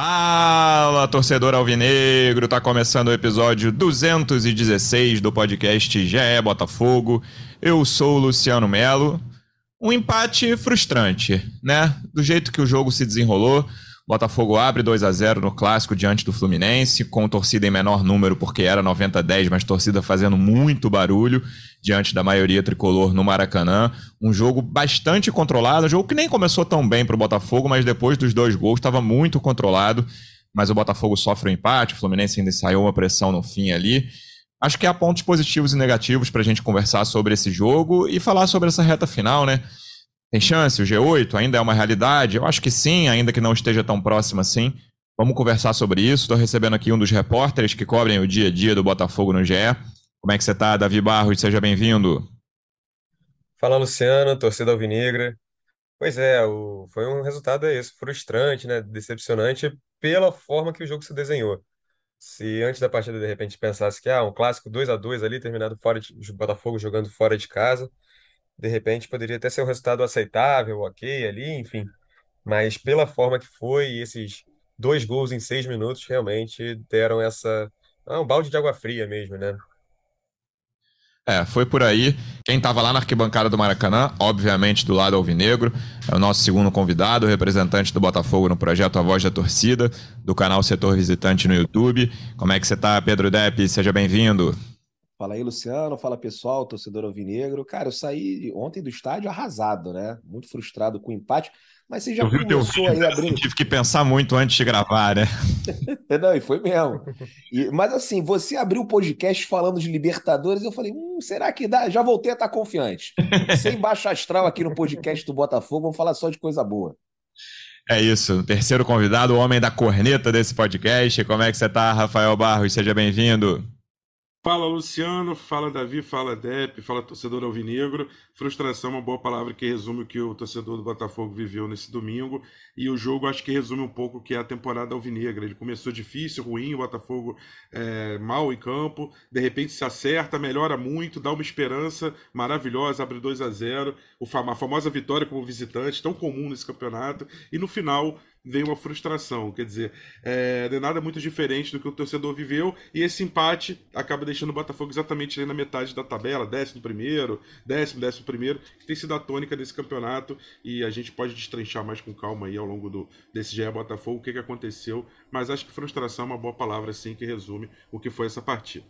Fala, torcedor alvinegro! Tá começando o episódio 216 do podcast GE Botafogo. Eu sou o Luciano Melo. Um empate frustrante, né? Do jeito que o jogo se desenrolou, Botafogo abre 2 a 0 no clássico diante do Fluminense, com torcida em menor número, porque era 90-10, mas torcida fazendo muito barulho diante da maioria tricolor no Maracanã. Um jogo bastante controlado, um jogo que nem começou tão bem para o Botafogo, mas depois dos dois gols estava muito controlado. Mas o Botafogo sofre o um empate, o Fluminense ainda saiu uma pressão no fim ali. Acho que há pontos positivos e negativos para a gente conversar sobre esse jogo e falar sobre essa reta final, né? Tem chance? O G8 ainda é uma realidade? Eu acho que sim, ainda que não esteja tão próximo assim. Vamos conversar sobre isso. Estou recebendo aqui um dos repórteres que cobrem o dia a dia do Botafogo no GE. Como é que você está, Davi Barros? Seja bem-vindo. Fala, Luciano, torcida alvinegra. Pois é, o... foi um resultado é esse, frustrante, né? Decepcionante pela forma que o jogo se desenhou. Se antes da partida, de repente, pensasse que ah, um clássico 2 a 2 ali, terminado fora de Botafogo jogando fora de casa, de repente poderia até ser um resultado aceitável, ok, ali, enfim. Mas pela forma que foi, esses dois gols em seis minutos realmente deram essa. Ah, um balde de água fria mesmo, né? É, foi por aí. Quem estava lá na arquibancada do Maracanã, obviamente do lado alvinegro, é o nosso segundo convidado, representante do Botafogo no projeto A Voz da Torcida, do canal Setor Visitante no YouTube. Como é que você está, Pedro Depp? Seja bem-vindo. Fala aí, Luciano. Fala pessoal, torcedor alvinegro. Cara, eu saí ontem do estádio arrasado, né? Muito frustrado com o empate. Mas você já eu começou aí abrindo. Tive que pensar muito antes de gravar, né? Não, e foi mesmo. E, mas assim, você abriu o podcast falando de Libertadores, eu falei, hum, será que dá? Já voltei a estar confiante. Sem baixa astral aqui no podcast do Botafogo, vamos falar só de coisa boa. É isso. Terceiro convidado, o homem da corneta desse podcast. Como é que você tá, Rafael Barros? Seja bem-vindo. Fala Luciano, fala Davi, fala Dep, fala torcedor alvinegro. Frustração é uma boa palavra que resume o que o torcedor do Botafogo viveu nesse domingo. E o jogo acho que resume um pouco o que é a temporada alvinegra. Ele começou difícil, ruim, o Botafogo é, mal em campo, de repente se acerta, melhora muito, dá uma esperança maravilhosa, abre 2 a 0 a famosa vitória como visitante, tão comum nesse campeonato. E no final veio uma frustração. Quer dizer, é, não é nada muito diferente do que o torcedor viveu. E esse empate acaba deixando o Botafogo exatamente ali na metade da tabela, décimo primeiro, décimo, décimo primeiro, que tem sido a tônica desse campeonato. E a gente pode destrinchar mais com calma aí ao longo do, desse GE Botafogo o que, que aconteceu. Mas acho que frustração é uma boa palavra, assim, que resume o que foi essa partida.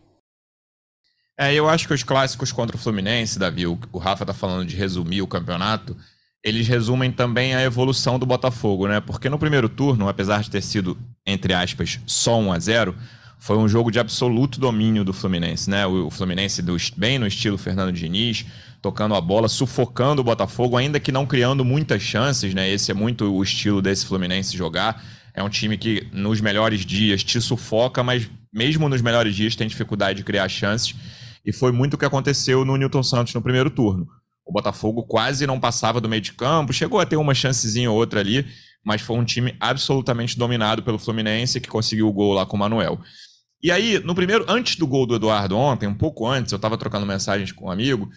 É, eu acho que os clássicos contra o Fluminense, Davi, o, o Rafa tá falando de resumir o campeonato eles resumem também a evolução do Botafogo, né? Porque no primeiro turno, apesar de ter sido, entre aspas, só 1 a 0 foi um jogo de absoluto domínio do Fluminense, né? O Fluminense do, bem no estilo Fernando Diniz, tocando a bola, sufocando o Botafogo, ainda que não criando muitas chances, né? Esse é muito o estilo desse Fluminense jogar. É um time que nos melhores dias te sufoca, mas mesmo nos melhores dias tem dificuldade de criar chances. E foi muito o que aconteceu no Newton Santos no primeiro turno. O Botafogo quase não passava do meio de campo, chegou a ter uma chancezinha ou outra ali, mas foi um time absolutamente dominado pelo Fluminense que conseguiu o gol lá com o Manuel. E aí, no primeiro, antes do gol do Eduardo ontem, um pouco antes, eu estava trocando mensagens com um amigo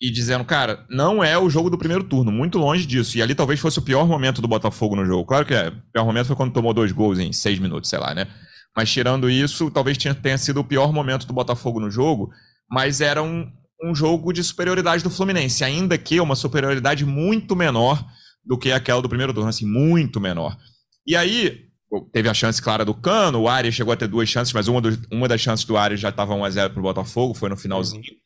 e dizendo, cara, não é o jogo do primeiro turno, muito longe disso. E ali talvez fosse o pior momento do Botafogo no jogo. Claro que é, o pior momento foi quando tomou dois gols em seis minutos, sei lá, né? Mas tirando isso, talvez tenha sido o pior momento do Botafogo no jogo, mas era um, um jogo de superioridade do Fluminense, ainda que uma superioridade muito menor do que aquela do primeiro turno, assim, muito menor. E aí, teve a chance clara do Cano, o Arias chegou a ter duas chances, mas uma, do, uma das chances do Arias já estava 1x0 para o Botafogo, foi no finalzinho. Uhum.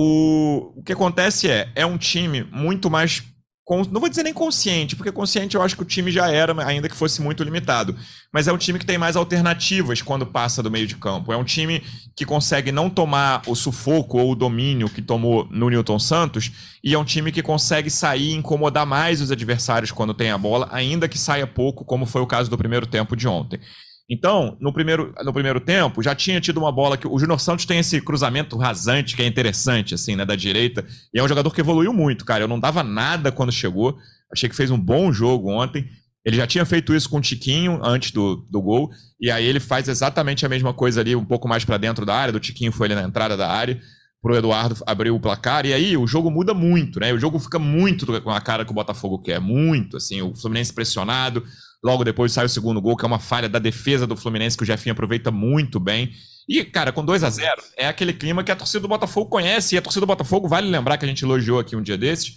O, o que acontece é, é um time muito mais não vou dizer nem consciente, porque consciente eu acho que o time já era, ainda que fosse muito limitado. Mas é um time que tem mais alternativas quando passa do meio de campo. É um time que consegue não tomar o sufoco ou o domínio que tomou no Newton Santos, e é um time que consegue sair e incomodar mais os adversários quando tem a bola, ainda que saia pouco, como foi o caso do primeiro tempo de ontem. Então, no primeiro, no primeiro tempo, já tinha tido uma bola que o Júnior Santos tem esse cruzamento rasante que é interessante, assim, né, da direita. E é um jogador que evoluiu muito, cara. Eu não dava nada quando chegou. Achei que fez um bom jogo ontem. Ele já tinha feito isso com o Tiquinho antes do, do gol. E aí ele faz exatamente a mesma coisa ali, um pouco mais para dentro da área. Do Tiquinho foi ali na entrada da área. Pro Eduardo abrir o placar. E aí o jogo muda muito, né? O jogo fica muito com a cara que o Botafogo quer. Muito, assim. O Fluminense pressionado Logo depois sai o segundo gol, que é uma falha da defesa do Fluminense, que o Jefinho aproveita muito bem. E, cara, com 2 a 0 é aquele clima que a torcida do Botafogo conhece. E a torcida do Botafogo, vale lembrar que a gente elogiou aqui um dia desses,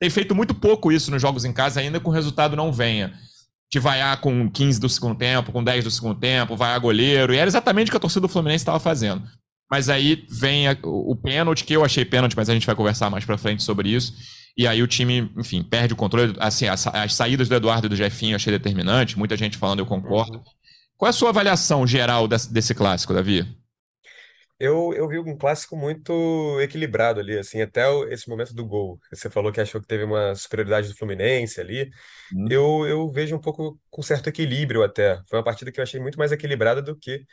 tem feito muito pouco isso nos jogos em casa, ainda que o resultado não venha. De vaiar com 15 do segundo tempo, com 10 do segundo tempo, vaiar goleiro. E era exatamente o que a torcida do Fluminense estava fazendo. Mas aí vem a, o, o pênalti, que eu achei pênalti, mas a gente vai conversar mais pra frente sobre isso. E aí o time, enfim, perde o controle. Assim, as, as saídas do Eduardo e do Jefinho eu achei determinante. Muita gente falando, eu concordo. Uhum. Qual é a sua avaliação geral desse, desse clássico, Davi? Eu, eu vi um clássico muito equilibrado ali, assim, até esse momento do gol. Você falou que achou que teve uma superioridade do Fluminense ali. Hum. Eu, eu vejo um pouco com certo equilíbrio até. Foi uma partida que eu achei muito mais equilibrada do que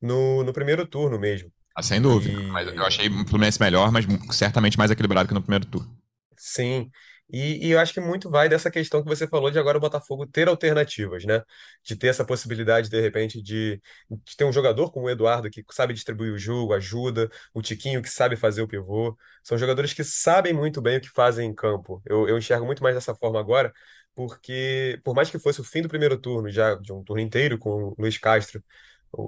no, no primeiro turno mesmo. Ah, sem dúvida. E... Mas eu achei o Fluminense melhor, mas certamente mais equilibrado que no primeiro turno. Sim. E, eu acho que muito vai dessa questão que você falou de agora o Botafogo ter alternativas, né? De ter essa possibilidade, de repente, de, de ter um jogador como o Eduardo, que sabe distribuir o jogo, ajuda, o Tiquinho, que sabe fazer o pivô. São jogadores que sabem muito bem o que fazem em campo. Eu, eu enxergo muito mais dessa forma agora, porque, por mais que fosse o fim do primeiro turno, já de um turno inteiro com o Luiz Castro,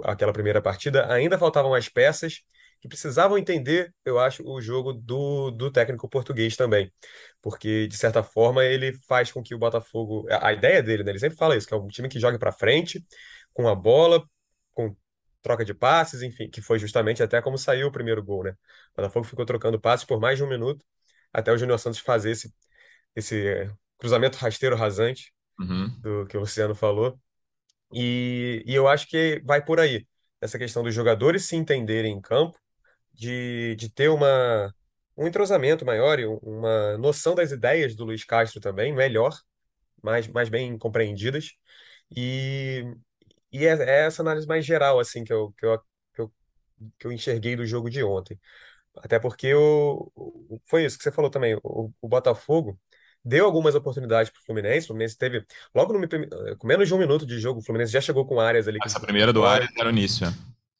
aquela primeira partida, ainda faltavam as peças que precisavam entender, eu acho, o jogo do, do técnico português também. Porque, de certa forma, ele faz com que o Botafogo. A ideia dele, né? Ele sempre fala isso, que é um time que joga para frente, com a bola, com troca de passes, enfim, que foi justamente até como saiu o primeiro gol, né? O Botafogo ficou trocando passes por mais de um minuto, até o Júnior Santos fazer esse, esse cruzamento rasteiro rasante, uhum. do que o Luciano falou. E, e eu acho que vai por aí, essa questão dos jogadores se entenderem em campo de, de ter uma, um entrosamento maior e uma noção das ideias do Luiz Castro também melhor, mais, mais bem compreendidas. E, e é, é essa análise mais geral assim que eu, que eu, que eu, que eu enxerguei do jogo de ontem. Até porque o, foi isso que você falou também. O, o Botafogo deu algumas oportunidades para o Fluminense. O Fluminense teve, logo no, com menos de um minuto de jogo, o Fluminense já chegou com áreas ali. Essa primeira do Arias era o início.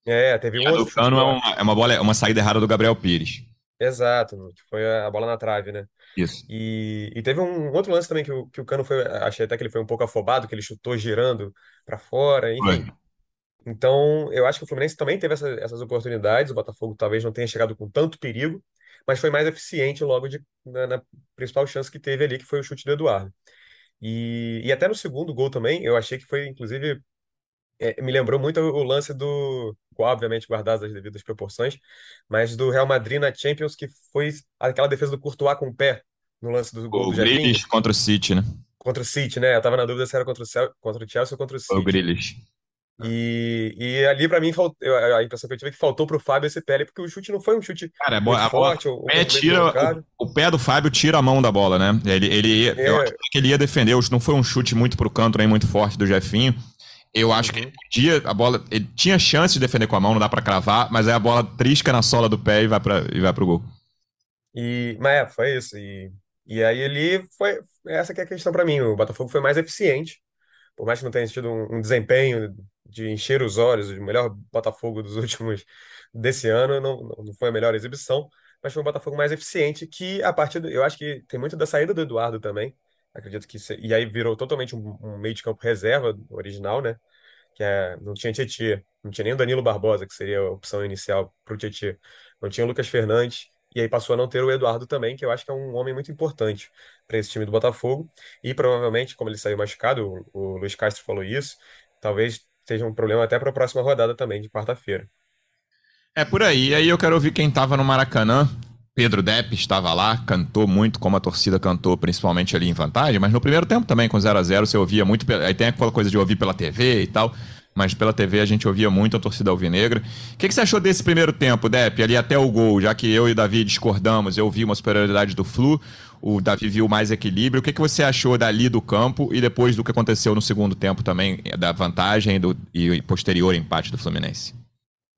É, teve um outro. Cano é uma, é uma, bola, uma saída errada do Gabriel Pires. Exato, que foi a bola na trave, né? Isso. E, e teve um outro lance também que o, que o Cano foi, achei até que ele foi um pouco afobado, que ele chutou girando para fora, enfim. Foi. Então, eu acho que o Fluminense também teve essa, essas oportunidades, o Botafogo talvez não tenha chegado com tanto perigo, mas foi mais eficiente logo de, na, na principal chance que teve ali, que foi o chute do Eduardo. E, e até no segundo gol também, eu achei que foi, inclusive, é, me lembrou muito o lance do, obviamente guardadas as devidas proporções, mas do Real Madrid na Champions, que foi aquela defesa do Courtois com o pé no lance do gol o do Grealish contra o City, né? Contra o City, né? Eu tava na dúvida se era contra o, contra o Chelsea ou contra o City. O Grealish. E, e ali, para mim, faltou, a impressão que eu tive é que faltou pro Fábio esse pé, porque o chute não foi um chute Cara, é muito forte. o, pé tira, o, o, pé do Fábio tira a mão da bola, né? Ele, ele, é. Eu acho que ele ia defender, não foi um chute muito pro canto, nem muito forte do Jefinho. Eu acho que ele uhum. podia, a bola, ele tinha chance de defender com a mão, não dá para cravar, mas aí a bola trisca na sola do pé e vai para e vai pro gol. E, mas é, foi isso. E, e aí ele foi, essa que é a questão para mim, o Botafogo foi mais eficiente, por mais que não tenha tido um, um desempenho de encher os olhos, o melhor Botafogo dos últimos desse ano, não, não foi a melhor exibição, mas foi um Botafogo mais eficiente que a partir, do, eu acho que tem muito da saída do Eduardo também, Acredito que. E aí virou totalmente um, um, meio de campo reserva original, né? Que é, não tinha Tietchan, não tinha nem o Danilo Barbosa, que seria a opção inicial para o Tietchan. Não tinha o Lucas Fernandes. E aí passou a não ter o Eduardo também, que eu acho que é um homem muito importante para esse time do Botafogo. E provavelmente, como ele saiu machucado, o, o Luiz Castro falou isso, talvez seja um problema até para a próxima rodada também, de quarta-feira. É por aí. E aí eu quero ouvir quem estava no Maracanã Pedro Depp estava lá, cantou muito como a torcida cantou, principalmente ali em vantagem, mas no primeiro tempo também, com 0 a 0 você ouvia muito. Aí tem aquela coisa de ouvir pela TV e tal, mas pela TV a gente ouvia muito a torcida alvinegra. O que, que você achou desse primeiro tempo, Depp, ali até o gol, já que eu e o Davi discordamos, eu vi uma superioridade do Flu, o Davi viu mais equilíbrio. O que, que você achou dali do campo e depois do que aconteceu no segundo tempo também, da vantagem do, e posterior empate do Fluminense?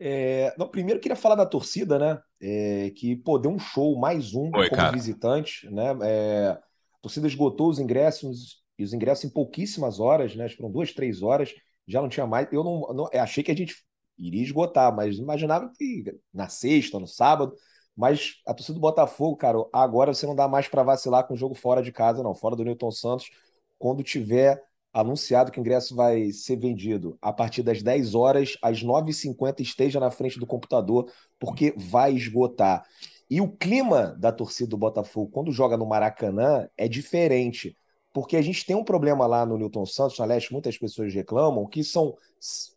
É, não, primeiro queria falar da torcida, né? É, que pô, deu um show, mais um Oi, como cara. visitante, né? É, a torcida esgotou os ingressos, e os ingressos em pouquíssimas horas, né? Foram duas, três horas, já não tinha mais. Eu não, não achei que a gente iria esgotar, mas imaginava que na sexta, no sábado. Mas a torcida do Botafogo, cara, agora você não dá mais para vacilar com o jogo fora de casa, não, fora do Newton Santos, quando tiver anunciado que o ingresso vai ser vendido a partir das 10 horas, às 9h50 esteja na frente do computador, porque vai esgotar. E o clima da torcida do Botafogo, quando joga no Maracanã, é diferente. Porque a gente tem um problema lá no Newton Santos, na Leste, muitas pessoas reclamam, que são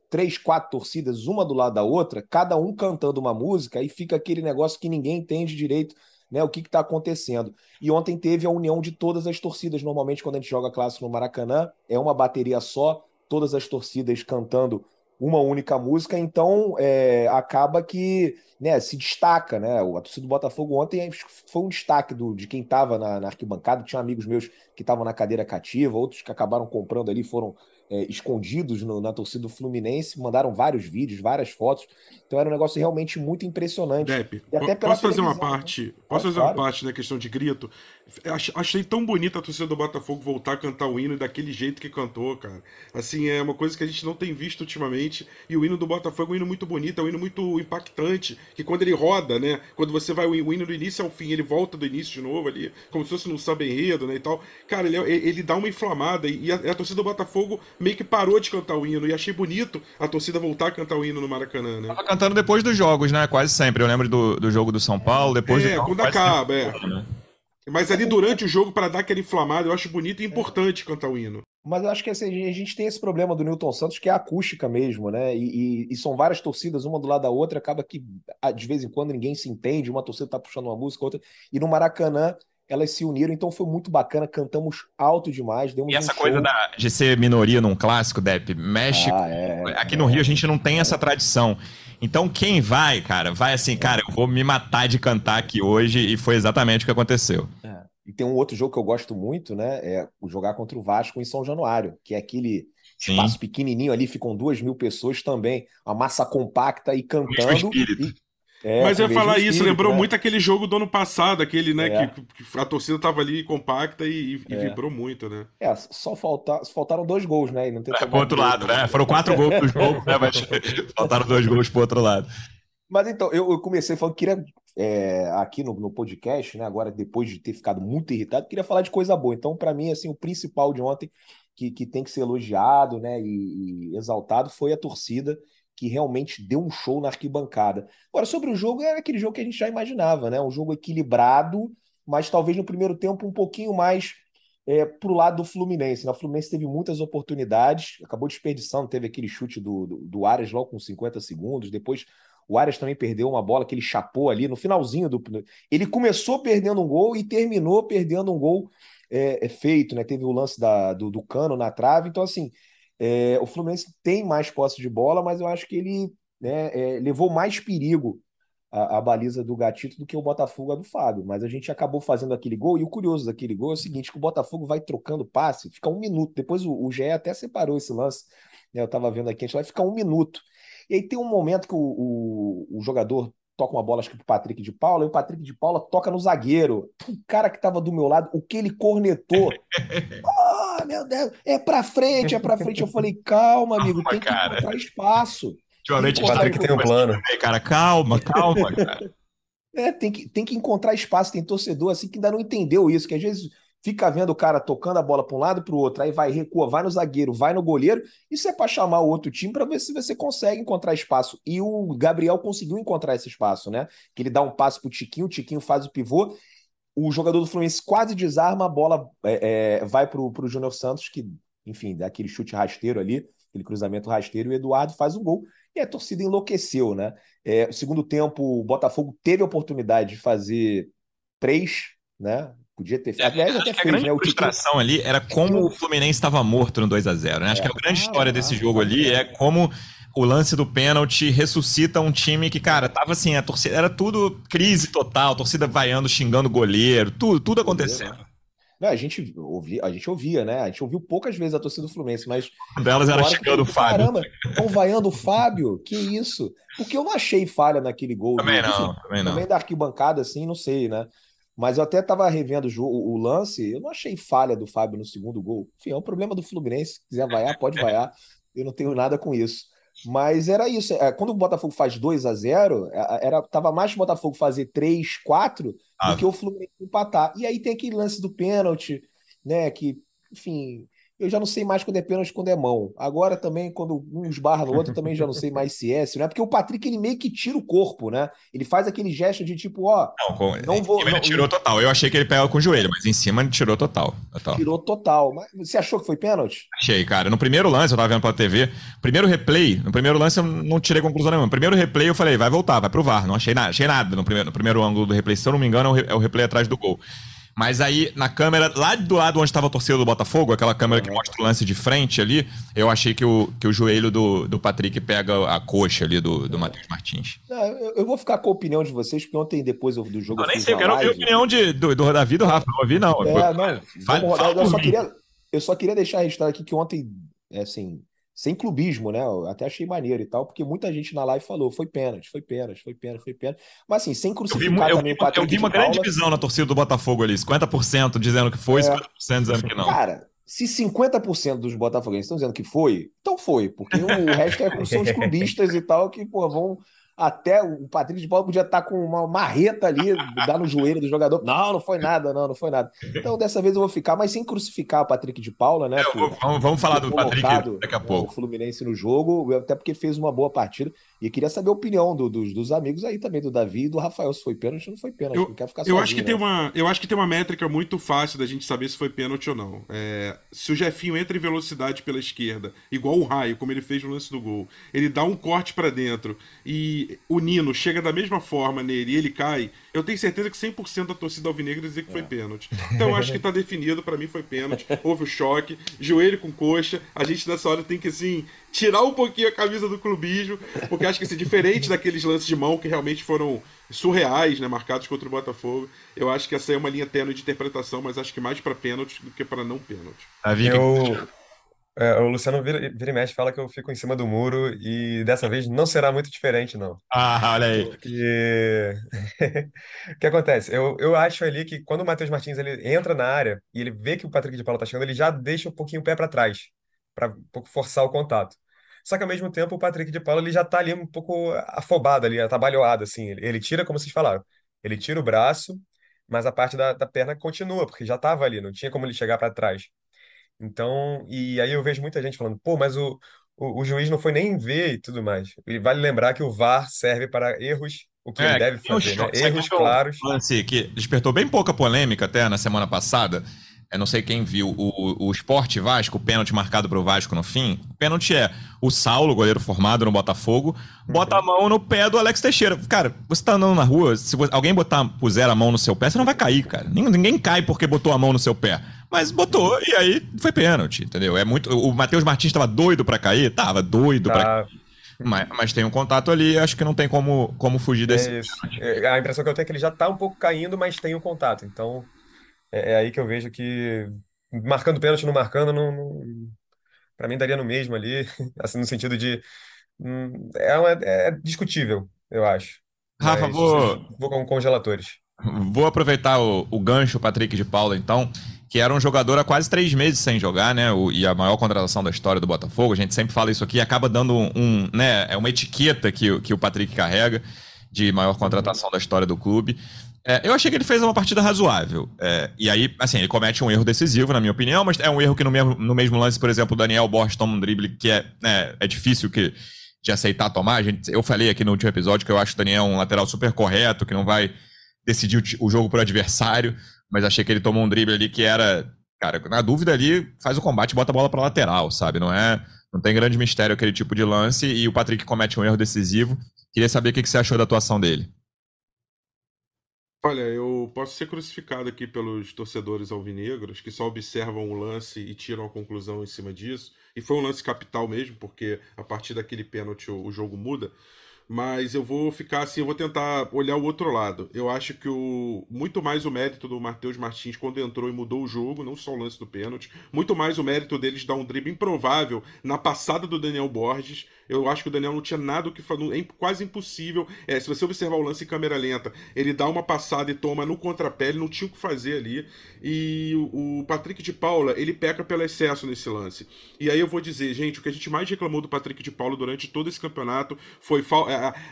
três, quatro torcidas, uma do lado da outra, cada um cantando uma música, e fica aquele negócio que ninguém entende direito né, o que está acontecendo. E ontem teve a união de todas as torcidas. Normalmente, quando a gente joga clássico no Maracanã, é uma bateria só, todas as torcidas cantando uma única música, então é, acaba que né, se destaca, né? A torcida do Botafogo ontem foi um destaque do, de quem estava na, na, arquibancada. Tinha amigos meus que estavam na cadeira cativa, outros que acabaram comprando ali, foram é, escondidos no, na torcida do Fluminense, mandaram vários vídeos, várias fotos. Então era um negócio realmente muito impressionante. Depp, posso fazer uma né? parte? Né? Posso fazer claro. uma parte da questão de grito? Achei tão bonita a torcida do Botafogo voltar a cantar o hino daquele jeito que cantou, cara. Assim, é uma coisa que a gente não tem visto ultimamente. E o hino do Botafogo é um hino muito bonito, é um hino muito impactante. Que quando ele roda, né? Quando você vai o hino do início ao fim, ele volta do início de novo ali, como se fosse num samba enredo, né? E tal. Cara, ele, ele dá uma inflamada. E a, a torcida do Botafogo meio que parou de cantar o hino. E achei bonito a torcida voltar a cantar o hino no Maracanã, né? Tava cantando depois dos jogos, né? Quase sempre. Eu lembro do, do jogo do São Paulo, depois é, do quando acaba, sempre. é. Mas ali durante o jogo, para dar aquele inflamado, eu acho bonito e importante cantar o hino. Mas eu acho que assim, a gente tem esse problema do Newton Santos, que é a acústica mesmo, né? E, e, e, são várias torcidas, uma do lado da outra, acaba que de vez em quando ninguém se entende, uma torcida tá puxando uma música, outra. E no Maracanã, elas se uniram, então foi muito bacana, cantamos alto demais. Demos e essa um coisa da, de ser minoria num clássico, Depp, México. Ah, é, aqui é, no Rio a gente não tem essa tradição. Então quem vai, cara, vai assim, cara, eu vou me matar de cantar aqui hoje, e foi exatamente o que aconteceu. É. E tem um outro jogo que eu gosto muito, né? É o jogar contra o Vasco em São Januário, que é aquele Sim. espaço pequenininho ali, ficam duas mil pessoas também, uma massa compacta e cantando. E, é, Mas eu ia falar isso, lembrou né? muito aquele jogo do ano passado, aquele, né, é. que, que, a torcida tava ali compacta e, e é. vibrou muito, né? É, só falta, faltaram dois gols, né? E não tem é, pro outro lado, né? Foram quatro gols pro jogo, né? Mas faltaram dois gols pro outro lado. Mas então, eu, eu comecei falando que queria, é, aqui no, no, podcast, né? Agora, depois de ter ficado muito irritado, queria falar de coisa boa. Então, para mim, assim, o principal de ontem, que, que tem que ser elogiado, né? E, e exaltado, foi a torcida que realmente deu um show na arquibancada. Agora, sobre o jogo, era aquele jogo que a gente já imaginava, né? Um jogo equilibrado, mas talvez no primeiro tempo um pouquinho mais é, para o lado do Fluminense. Né? O Fluminense teve muitas oportunidades, acabou desperdiçando, teve aquele chute do, do, do Arias logo com 50 segundos, depois o Arias também perdeu uma bola que ele chapou ali no finalzinho do. Ele começou perdendo um gol e terminou perdendo um gol é, é feito, né? Teve o lance da, do, do cano na trave. Então, assim, é, o Fluminense tem mais posse de bola, mas eu acho que ele né, é, levou mais perigo a, baliza do Gatito do que o Botafogo a do Fábio. Mas a gente acabou fazendo aquele gol, e o curioso daquele gol é o seguinte: que o Botafogo vai trocando passe, fica um minuto. Depois o, o GE até separou esse lance. Né, eu estava vendo aqui, a gente vai ficar um minuto. E aí tem um momento que o, o, o jogador toca uma bola, acho que pro Patrick de Paula, e o Patrick de Paula toca no zagueiro. O cara que tava do meu lado, o que ele cornetou. oh, meu Deus, é pra frente, é pra frente. Eu falei, calma, amigo, calma, tem que cara. encontrar espaço. Ultimamente o Patrick tem um plano. Cara, calma, calma, cara. É, tem que, tem que encontrar espaço. Tem torcedor assim que ainda não entendeu isso, que às vezes fica vendo o cara tocando a bola para um lado para o outro, aí vai, recua, vai no zagueiro, vai no goleiro. Isso é para chamar o outro time para ver se você consegue encontrar espaço. E o Gabriel conseguiu encontrar esse espaço, né? Que ele dá um passo para o Tiquinho, o Tiquinho faz o pivô. O jogador do Fluminense quase desarma, a bola é, é, vai para o Júnior Santos, que, enfim, dá aquele chute rasteiro ali, aquele cruzamento rasteiro, e o Eduardo faz o gol. E a torcida enlouqueceu, né? É, segundo tempo, o Botafogo teve a oportunidade de fazer três, né? Podia ter feito. É, Aliás, até fez, a grande né? frustração ali era como o Fluminense estava morto no 2 a 0 né? Acho que a é. grande história desse jogo ali é como o lance do pênalti ressuscita um time que, cara, tava assim, a torcida era tudo crise total, torcida vaiando, xingando o goleiro, tudo, tudo acontecendo. Não, a gente ouvia, a gente ouvia, né? A gente ouviu poucas vezes a torcida do Fluminense, mas. Uma delas era xingando o Fábio. Caramba, estão vaiando o Fábio? Que isso? Porque eu não achei falha naquele gol. Também do, não, também não. Também da arquibancada, assim, não sei, né? Mas eu até estava revendo o, o, lance, eu não achei falha do Fábio no segundo gol. Enfim, é um problema do Fluminense. Se quiser vaiar, pode vaiar. Eu não tenho nada com isso. Mas era isso. É, quando o Botafogo faz 2 a 0 é, era tava mais o Botafogo fazer 3, 4 ah. do que o Fluminense empatar. E aí tem aquele lance do pênalti, né? Que, enfim, eu já não sei mais quando é pênalti quando é mão. Agora também, quando um esbarra no outro, também já não sei mais se é, se não é. Porque o Patrick, ele meio que tira o corpo, né? Ele faz aquele gesto de tipo, ó. Não, com, não vou. Ele não, tirou total. Eu achei que ele pega com o joelho, mas em cima ele tirou total. total. Tirou total. Mas você achou que foi pênalti? Achei, cara. No primeiro lance, eu tava vendo pela TV. Primeiro replay, no primeiro lance eu não tirei conclusão nenhuma. No primeiro replay eu falei, vai voltar, vai pro VAR. Não achei nada, achei nada no primeiro, no primeiro ângulo do replay. Se eu não me engano, é o replay atrás do gol. Mas aí, na câmera, lá do lado onde estava a torcida do Botafogo, aquela câmera que mostra o lance de frente ali, eu achei que o, que o joelho do, do Patrick pega a coxa ali do, do Matheus Martins. eu vou ficar com a opinião de vocês, porque ontem, depois do jogo. Eu nem sei, eu quero ouvir a opinião de, do, do Davi e do Rafa. Não ouvi, não. É, não. Fale, fala eu, só queria, eu só queria deixar registrado aqui que ontem, é assim, sem clubismo, né? Eu até achei maneiro e tal, porque muita gente na live falou, foi pênalti, foi pênalti, foi pênalti, foi pênalti. Mas assim, sem crucificar eu vi, eu vi, eu vi uma grande divisão na torcida do Botafogo ali, 50% dizendo que foi, é, 50% dizendo que não. Cara, se 50% dos botafoguenses estão dizendo que foi, então foi, porque o resto é, são os clubistas e tal que, pô, vão até o Patrick de Paula podia estar com uma marreta ali, dar no joelho do jogador. Não, não foi nada, não, não foi nada. Então, dessa vez eu vou ficar, mas sem crucificar o Patrick de Paula, né? Por, vamos, vamos falar do Patrick daqui a pouco. O Fluminense no jogo, até porque fez uma boa partida. E queria saber a opinião do, dos, dos amigos aí também, do Davi e do Rafael, se foi pênalti ou não foi pênalti. Eu, não quero ficar eu acho que né? tem uma Eu acho que tem uma métrica muito fácil da gente saber se foi pênalti ou não. É, se o Jefinho entra em velocidade pela esquerda, igual o raio, como ele fez no lance do gol, ele dá um corte para dentro e o Nino chega da mesma forma nele e ele cai, eu tenho certeza que 100% da torcida alvinegra dizer que foi é. pênalti. Então eu acho que tá definido, para mim foi pênalti. Houve o choque, joelho com coxa. A gente nessa hora tem que assim tirar um pouquinho a camisa do clubismo, porque acho que assim, diferente daqueles lances de mão que realmente foram surreais, né, marcados contra o Botafogo. Eu acho que essa é uma linha tênue de interpretação, mas acho que mais para pênalti do que para não pênalti. Eu, é, o Luciano vira, vira e mexe fala que eu fico em cima do muro e dessa vez não será muito diferente, não. Ah, olha aí. Porque o que acontece? Eu, eu acho ali que quando o Matheus Martins ele entra na área e ele vê que o Patrick de Paula tá chegando, ele já deixa um pouquinho o pé para trás, para um pouco forçar o contato. Só que ao mesmo tempo o Patrick de Paula ele já tá ali um pouco afobado ali, atabalhoado assim. Ele, ele tira, como vocês falaram, ele tira o braço, mas a parte da, da perna continua, porque já tava ali, não tinha como ele chegar para trás. Então, e aí eu vejo muita gente falando, pô, mas o, o, o, juiz não foi nem ver e tudo mais. E vale lembrar que o VAR serve para erros, o que é, ele deve fazer, né? Erros claros. Lance que despertou bem pouca polêmica até na semana passada. Eu não sei quem viu o, o Esporte Vasco, o pênalti marcado para o Vasco no fim. O pênalti é o Saulo, goleiro formado no Botafogo, bota a mão no pé do Alex Teixeira. Cara, você tá andando na rua, se alguém botar, puser a mão no seu pé, você não vai cair, cara. Ninguém, ninguém cai porque botou a mão no seu pé. Mas botou e aí foi pênalti, entendeu? É muito. O Matheus Martins estava doido para cair? Tava doido tá. para cair. Mas, mas, tem um contato ali, acho que não tem como, como fugir desse. É isso. É, a impressão que eu tenho é que ele já tá um pouco caindo, mas tem um contato. Então, é, é aí que eu vejo que marcando pênalti não marcando, não, não para mim daria no mesmo ali, assim, no sentido de. Hum, é, uma, é discutível, eu acho. Rafa, mas, vou. Vou com congeladores. Vou aproveitar o, o gancho, Patrick de Paula, então que era um jogador há quase três meses sem jogar, né? O, e a maior contratação da história do Botafogo. A gente sempre fala isso aqui acaba dando um, um, né? É uma etiqueta que, que o Patrick carrega de maior contratação da história do clube. É, eu achei que ele fez uma partida razoável. É, e aí, assim, ele comete um erro decisivo, na minha opinião, mas é um erro que no mesmo, no mesmo lance, por exemplo, o Daniel Borges toma um drible que é, né, é difícil que, de aceitar tomar. Gente, eu falei aqui no último episódio que eu acho o Daniel um lateral super correto, que não vai decidir o, o jogo para o adversário mas achei que ele tomou um drible ali que era. Cara, na dúvida ali, faz o combate bota a bola pra lateral, sabe? Não é. Não tem grande mistério aquele tipo de lance e o Patrick comete um erro decisivo. Queria saber o que você achou da atuação dele. Olha, eu posso ser crucificado aqui pelos torcedores alvinegros que só observam o lance e tiram a conclusão em cima disso. E foi um lance capital mesmo, porque a partir daquele pênalti o, jogo muda mas eu vou ficar assim, eu vou tentar olhar o outro lado. Eu acho que o muito mais o mérito do Matheus Martins quando entrou e mudou o jogo, não só o lance do pênalti, muito mais o mérito deles dar um drible improvável na passada do Daniel Borges, Eu acho que o Daniel não tinha nada o que fazer, é quase impossível. É, se você observar o lance em câmera lenta, ele dá uma passada e toma no contrapé, ele não tinha o que fazer ali. E o Patrick de Paula, ele peca pelo excesso nesse lance. E aí eu vou dizer, gente, o que a gente mais reclamou do Patrick de Paula durante todo esse campeonato foi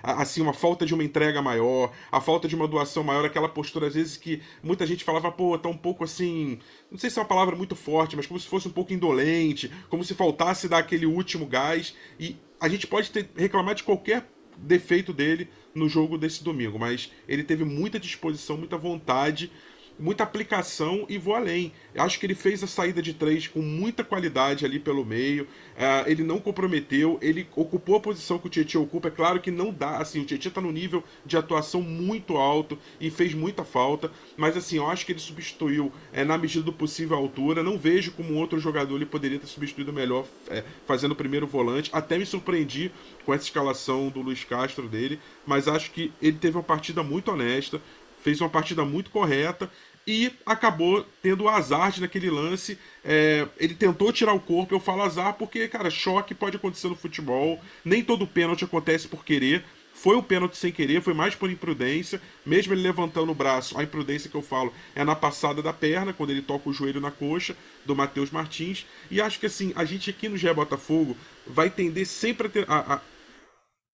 assim uma falta de uma entrega maior, a falta de uma doação maior, aquela postura às vezes que muita gente falava, pô, tá um pouco assim, não sei se é uma palavra muito forte, mas como se fosse um pouco indolente, como se faltasse dar aquele último gás. E a gente pode ter, reclamar de qualquer defeito dele no jogo desse domingo, mas ele teve muita disposição, muita vontade muita aplicação e vou além. Acho que ele fez a saída de três com muita qualidade ali pelo meio. Uh, ele não comprometeu, ele ocupou a posição que o Tietchan ocupa. É claro que não dá, assim, o Tietchan está no nível de atuação muito alto e fez muita falta. Mas assim, eu acho que ele substituiu é, na medida do possível a altura. Não vejo como outro jogador ele poderia ter substituído melhor é, fazendo o primeiro volante. Até me surpreendi com essa escalação do Luiz Castro dele, mas acho que ele teve uma partida muito honesta fez uma partida muito correta e acabou tendo azar de naquele lance. É, ele tentou tirar o corpo, eu falo azar porque, cara, choque pode acontecer no futebol, nem todo pênalti acontece por querer. Foi um pênalti sem querer, foi mais por imprudência. Mesmo ele levantando o braço, a imprudência que eu falo é na passada da perna, quando ele toca o joelho na coxa do Matheus Martins. E acho que assim, a gente aqui no GE Botafogo vai tender sempre a, ter, a, a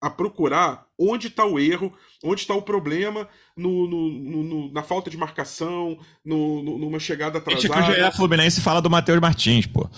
a procurar onde está o erro, onde está o problema no, no, no, na falta de marcação, numa chegada atrasada. Gente, que o GE Fluminense fala do Matheus Martins, pô.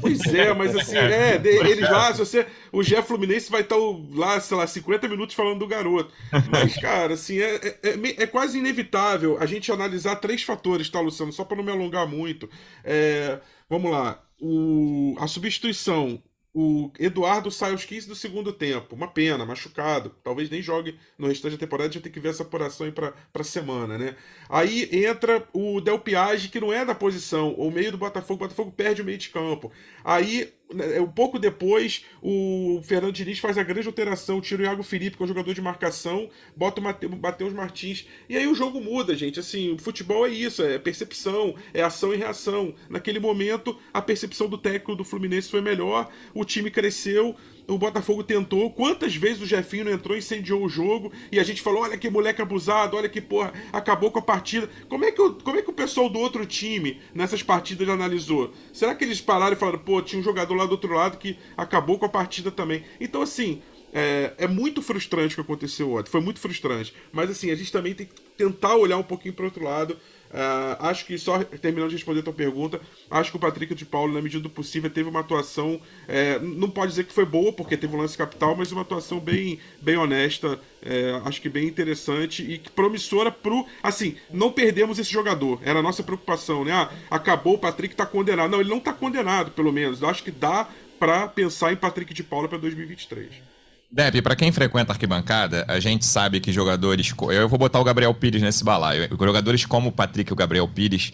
Pois é, mas assim, é, eles lá, se você, o GE Fluminense vai estar tá lá, sei lá, 50 minutos falando do garoto. Mas, cara, assim, é, é, é, é quase inevitável a gente analisar três fatores, tá, Luciano? Só para não me alongar muito. É, vamos lá. O, a substituição o Eduardo sai aos 15 do segundo tempo. Uma pena, machucado. Talvez nem jogue no restante da temporada, já tem que ver essa apuração aí pra, pra semana, né? Aí entra o Del Piage, que não é da posição, o meio do Botafogo. O Botafogo perde o meio de campo. Aí um pouco depois, o Fernando Diniz faz a grande alteração, tira o Iago Felipe, que é um jogador de marcação, bota o Matheus Martins, e aí o jogo muda, gente. Assim, o futebol é isso, é percepção, é ação e reação. Naquele momento, a percepção do técnico do Fluminense foi melhor, o time cresceu, o Botafogo tentou. Quantas vezes o Jefinho entrou, incendiou o jogo e a gente falou: olha que moleque abusado, olha que porra, acabou com a partida. Como é que o, como é que o pessoal do outro time nessas partidas analisou? Será que eles pararam e falaram: pô, tinha um jogador lá do outro lado que acabou com a partida também? Então, assim. É, é muito frustrante o que aconteceu ontem, foi muito frustrante. Mas assim, a gente também tem que tentar olhar um pouquinho para outro lado Uh, acho que só terminando de responder a tua pergunta, acho que o Patrick de Paulo, na medida do possível, teve uma atuação. É, não pode dizer que foi boa, porque teve um lance capital, mas uma atuação bem, bem honesta, é, acho que bem interessante e promissora pro. Assim, não perdemos esse jogador. Era a nossa preocupação, né? Ah, acabou, o Patrick tá condenado. Não, ele não tá condenado, pelo menos. Eu acho que dá para pensar em Patrick de Paula para 2023. Deb, para quem frequenta a arquibancada, a gente sabe que jogadores. Eu vou botar o Gabriel Pires nesse balaio. Jogadores como o Patrick e o Gabriel Pires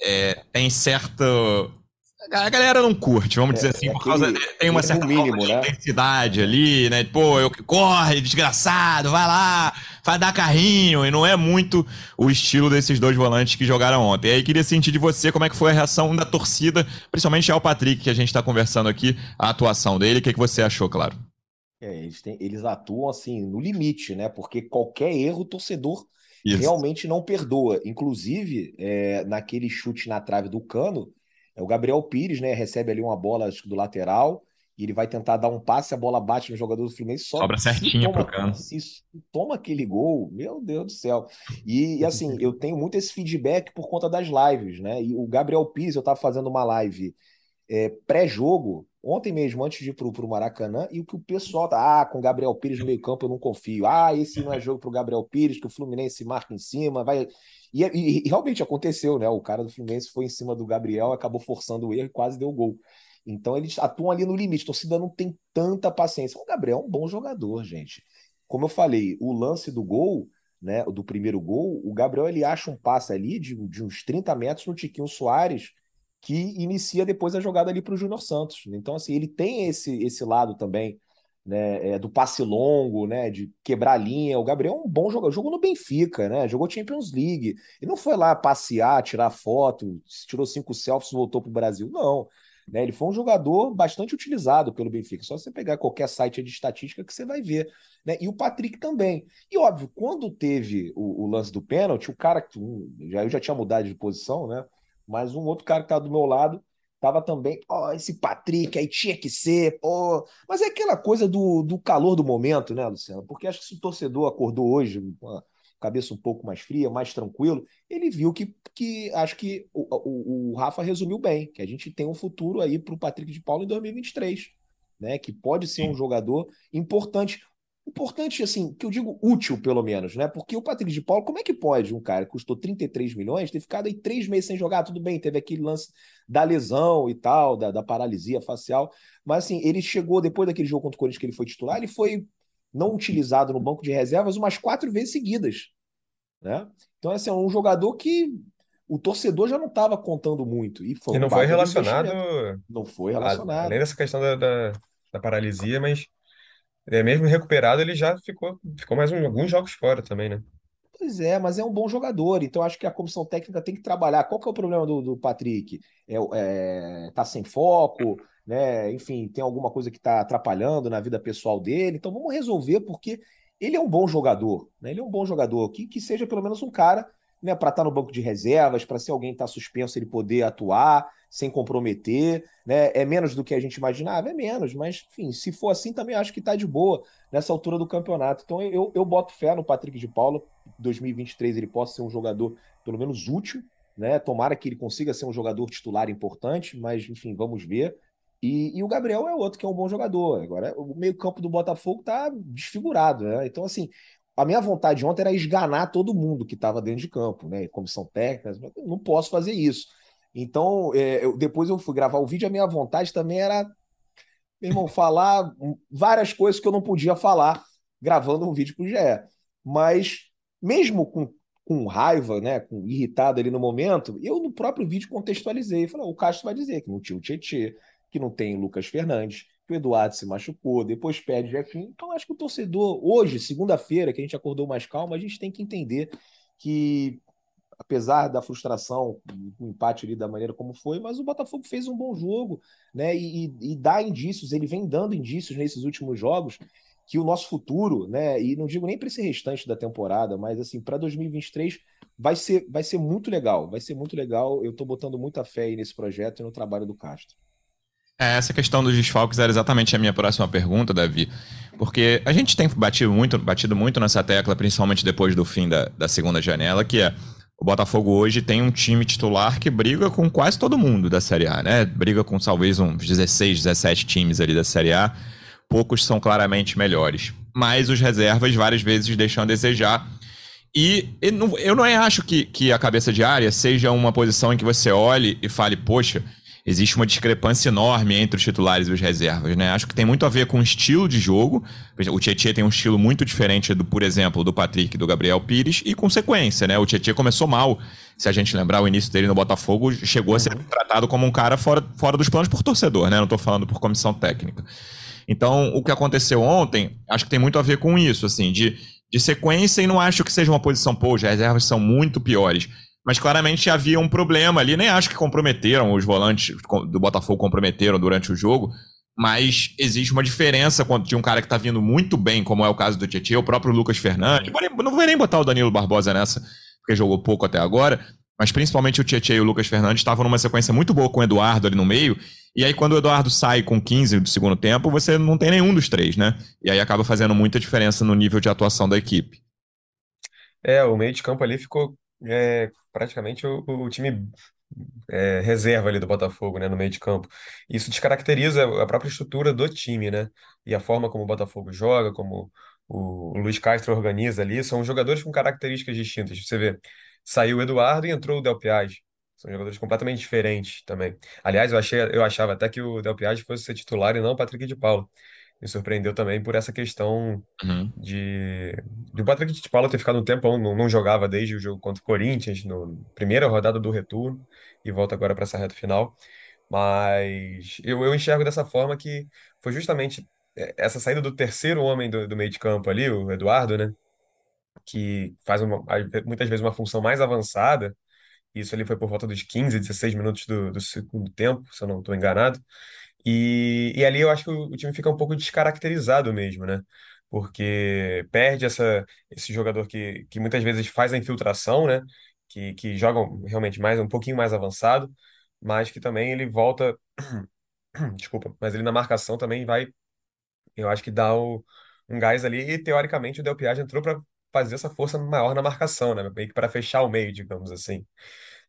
é, tem certo. A galera não curte, vamos é, dizer assim, é por causa. Tem uma certa mínimo, né? intensidade ali, né? Pô, eu corre, desgraçado, vai lá, vai dar carrinho, e não é muito o estilo desses dois volantes que jogaram ontem. E aí queria sentir de você como é que foi a reação da torcida, principalmente ao Patrick, que a gente está conversando aqui, a atuação dele. O que, que você achou, claro? É, eles, têm, eles atuam assim no limite, né? Porque qualquer erro o torcedor Isso. realmente não perdoa. Inclusive, é, naquele chute na trave do cano, é o Gabriel Pires, né? Recebe ali uma bola acho, do lateral e ele vai tentar dar um passe, a bola bate no jogador do Fluminense só. Sobra certinho toma, pro cano. Se toma aquele gol, meu Deus do céu. E, e, assim, eu tenho muito esse feedback por conta das lives, né? E o Gabriel Pires, eu tava fazendo uma live é, pré-jogo Ontem mesmo, antes de ir pro, pro Maracanã, e o que o pessoal tá, ah, com o Gabriel Pires no meio campo eu não confio. Ah, esse não é jogo pro Gabriel Pires, que o Fluminense marca em cima, vai. E, e, e realmente aconteceu, né? O cara do Fluminense foi em cima do Gabriel, acabou forçando o erro e quase deu gol. Então eles atuam ali no limite. A torcida não tem tanta paciência. O Gabriel é um bom jogador, gente. Como eu falei, o lance do gol, né, do primeiro gol, o Gabriel ele acha um passe ali de, de uns 30 metros no Tiquinho Soares que inicia depois a jogada ali para o Júnior Santos. Então, assim, ele tem esse, esse lado também, né, é, do passe longo, né, de quebrar a linha. O Gabriel é um bom jogador, jogou no Benfica, né, jogou Champions League. Ele não foi lá passear, tirar foto, tirou cinco selfies, voltou para o Brasil. Não. Né? Ele foi um jogador bastante utilizado pelo Benfica. Só você pegar qualquer site de estatística que você vai ver. Né? E o Patrick também. E óbvio, quando teve o, o lance do pênalti, o cara que um, já, eu já tinha mudado de posição, né? Mas um outro cara que estava do meu lado tava também, ó, oh, esse Patrick aí tinha que ser, pô. Mas é aquela coisa do, do calor do momento, né, Luciano? Porque acho que se o torcedor acordou hoje, uma cabeça um pouco mais fria, mais tranquilo, ele viu que, que acho que o, o, o Rafa resumiu bem, que a gente tem um futuro aí para o Patrick de Paulo em 2023, né? Que pode ser um jogador importante. Importante, assim, que eu digo útil, pelo menos, né? Porque o Patrick de Paulo, como é que pode um cara que custou 33 milhões ter ficado aí três meses sem jogar? Tudo bem, teve aquele lance da lesão e tal, da, da paralisia facial, mas assim, ele chegou depois daquele jogo contra o Corinthians que ele foi titular, ele foi não utilizado no banco de reservas umas quatro vezes seguidas. Né? Então, assim, é um jogador que o torcedor já não estava contando muito. E, foi e não um foi relacionado. Não foi relacionado. Além dessa questão da, da, da paralisia, mas é, mesmo recuperado, ele já ficou, ficou mais um, alguns jogos fora também, né? Pois é, mas é um bom jogador, então acho que a comissão técnica tem que trabalhar. Qual que é o problema do, do Patrick? É, é, tá sem foco, né? Enfim, tem alguma coisa que está atrapalhando na vida pessoal dele. Então vamos resolver, porque ele é um bom jogador, né? Ele é um bom jogador, que, que seja pelo menos um cara né, para estar tá no banco de reservas, para se alguém está suspenso ele poder atuar sem comprometer, né? É menos do que a gente imaginava, é menos, mas enfim, se for assim também acho que está de boa nessa altura do campeonato. Então eu, eu boto fé no Patrick de Paula, 2023 ele possa ser um jogador pelo menos útil, né? Tomara que ele consiga ser um jogador titular importante, mas enfim, vamos ver. E, e, o Gabriel é outro que é um bom jogador. Agora, o meio-campo do Botafogo tá desfigurado, né? Então, assim, a minha vontade ontem era esganar todo mundo que estava dentro de campo, né? Comissão técnica, não posso fazer isso. Então, é, eu, depois eu fui gravar o vídeo, a minha vontade também era, meu irmão, falar várias coisas que eu não podia falar gravando um vídeo pro GE. Mas, mesmo com, com raiva, né, com irritado ali no momento, eu no próprio vídeo contextualizei. Falei, o Castro vai dizer que não tinha o Tietê, que não tem o Lucas Fernandes, que o Eduardo se machucou, depois pede o Jefinho. Então, acho que o torcedor, hoje, segunda-feira, que a gente acordou mais calmo, a gente tem que entender que apesar da frustração, o empate ali da maneira como foi, mas o Botafogo fez um bom jogo, né? E, e, dá indícios, ele vem dando indícios nesses últimos jogos que o nosso futuro, né? E não digo nem para esse restante da temporada, mas assim, para 2023 vai ser, vai ser muito legal, vai ser muito legal. Eu estou botando muita fé aí nesse projeto e no trabalho do Castro. É, essa questão dos desfalques era exatamente a minha próxima pergunta, Davi. Porque a gente tem batido muito, batido muito nessa tecla, principalmente depois do fim da, da segunda janela, que é o Botafogo hoje tem um time titular que briga com quase todo mundo da Série A, né? Briga com talvez uns 16, 17 times ali da Série A. Poucos são claramente melhores. Mas os reservas várias vezes deixam a desejar. E eu não acho que, que a cabeça de área seja uma posição em que você olhe e fale, poxa, existe uma discrepância enorme entre os titulares e os reservas, né? Acho que tem muito a ver com o estilo de jogo. O Tietchan tem um estilo muito diferente do, por exemplo, do Patrick e do Gabriel Pires e consequência, né? O Tietchan começou mal. Se a gente lembrar o início dele no Botafogo, chegou a ser uhum. tratado como um cara fora, fora dos planos por torcedor, né? Não estou falando por comissão técnica. Então, o que aconteceu ontem, acho que tem muito a ver com isso, assim, de, de sequência e não acho que seja uma posição, pô, as reservas são muito piores mas claramente havia um problema ali. Nem acho que comprometeram, os volantes do Botafogo comprometeram durante o jogo, mas existe uma diferença quando tinha um cara que está vindo muito bem, como é o caso do Tietchan, o próprio Lucas Fernandes. Não vou nem botar o Danilo Barbosa nessa, porque jogou pouco até agora, mas principalmente o Tietchan e o Lucas Fernandes estavam numa sequência muito boa com o Eduardo ali no meio, e aí quando o Eduardo sai com 15 do segundo tempo, você não tem nenhum dos três, né? E aí acaba fazendo muita diferença no nível de atuação da equipe. É, o meio de campo ali ficou é, praticamente o, o time é, reserva ali do Botafogo, né, no meio de campo. Isso descaracteriza a própria estrutura do time, né? E a forma como o Botafogo joga, como o, Luiz Castro organiza ali, são jogadores com características distintas. Você vê, saiu o Eduardo e entrou o Del Piage. São jogadores completamente diferentes também. Aliás, eu achei, eu achava até que o Del Piage fosse ser titular e não o Patrick de Paulo me surpreendeu também por essa questão uhum. de, de o Patrick de Paulo ter ficado um tempo, não, não jogava desde o jogo contra o Corinthians, no primeira rodada do retorno, e volta agora para essa reta final. Mas eu, eu enxergo dessa forma que foi justamente é, essa saída do terceiro homem do, do meio de campo ali, o Eduardo, né? Que faz uma, muitas vezes uma função mais avançada, Isso ali foi por volta dos 15, 16 minutos do, do segundo tempo, se eu não estou enganado. E, e ali eu acho que o, o time fica um pouco descaracterizado mesmo, né? Porque perde essa, esse jogador que, que muitas vezes faz a infiltração, né? Que, que joga realmente mais um pouquinho mais avançado, mas que também ele volta. Desculpa, mas ele na marcação também vai. Eu acho que dá o, um gás ali. E teoricamente o Del Piage entrou para fazer essa força maior na marcação, né? Meio que para fechar o meio, digamos assim.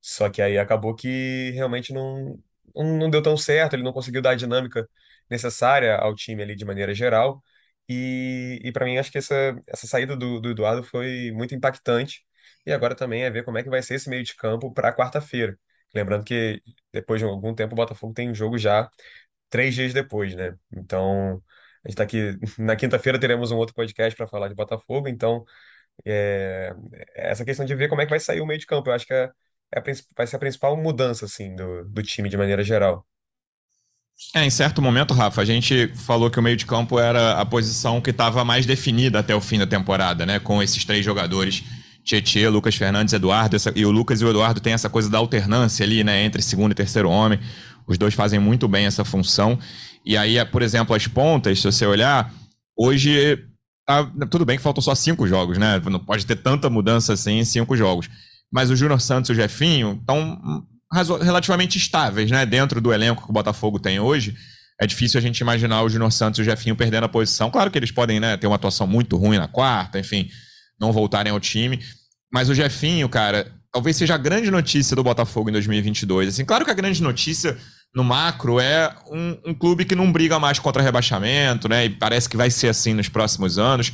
Só que aí acabou que realmente não, não, deu tão certo, ele não conseguiu dar a dinâmica necessária ao time ali de maneira geral. E, e para mim, acho que essa, essa saída do, do Eduardo foi muito impactante. E agora também é ver como é que vai ser esse meio de campo para quarta-feira. Lembrando que depois de algum tempo o Botafogo tem um jogo já três dias depois, né? Então, a gente está aqui. Na quinta-feira teremos um outro podcast para falar de Botafogo. Então, é, essa questão de ver como é que vai sair o meio de campo, eu acho que é, é a vai ser a principal mudança assim do, do time de maneira geral. É, em certo momento, Rafa, a gente falou que o meio de campo era a posição que estava mais definida até o fim da temporada, né? Com esses três jogadores, Tietê, Lucas Fernandes, Eduardo, essa- e o Lucas e o Eduardo têm essa coisa da alternância ali, né? Entre segundo e terceiro homem. Os dois fazem muito bem essa função. E aí, por exemplo, as pontas, se você olhar, hoje tá- tudo bem que faltam só cinco jogos, né? Não pode ter tanta mudança assim em cinco jogos. Mas o Júnior Santos e o Jefinho estão razo- relativamente estáveis, né? Dentro do elenco que o Botafogo tem hoje. É difícil a gente imaginar o Júnior Santos e o Jefinho perdendo a posição. Claro que eles podem né, ter uma atuação muito ruim na quarta, enfim, não voltarem ao time. Mas o Jefinho, cara, talvez seja a grande notícia do Botafogo em 2022. Assim, claro que a grande notícia no macro é um, um clube que não briga mais contra rebaixamento, né? E parece que vai ser assim nos próximos anos.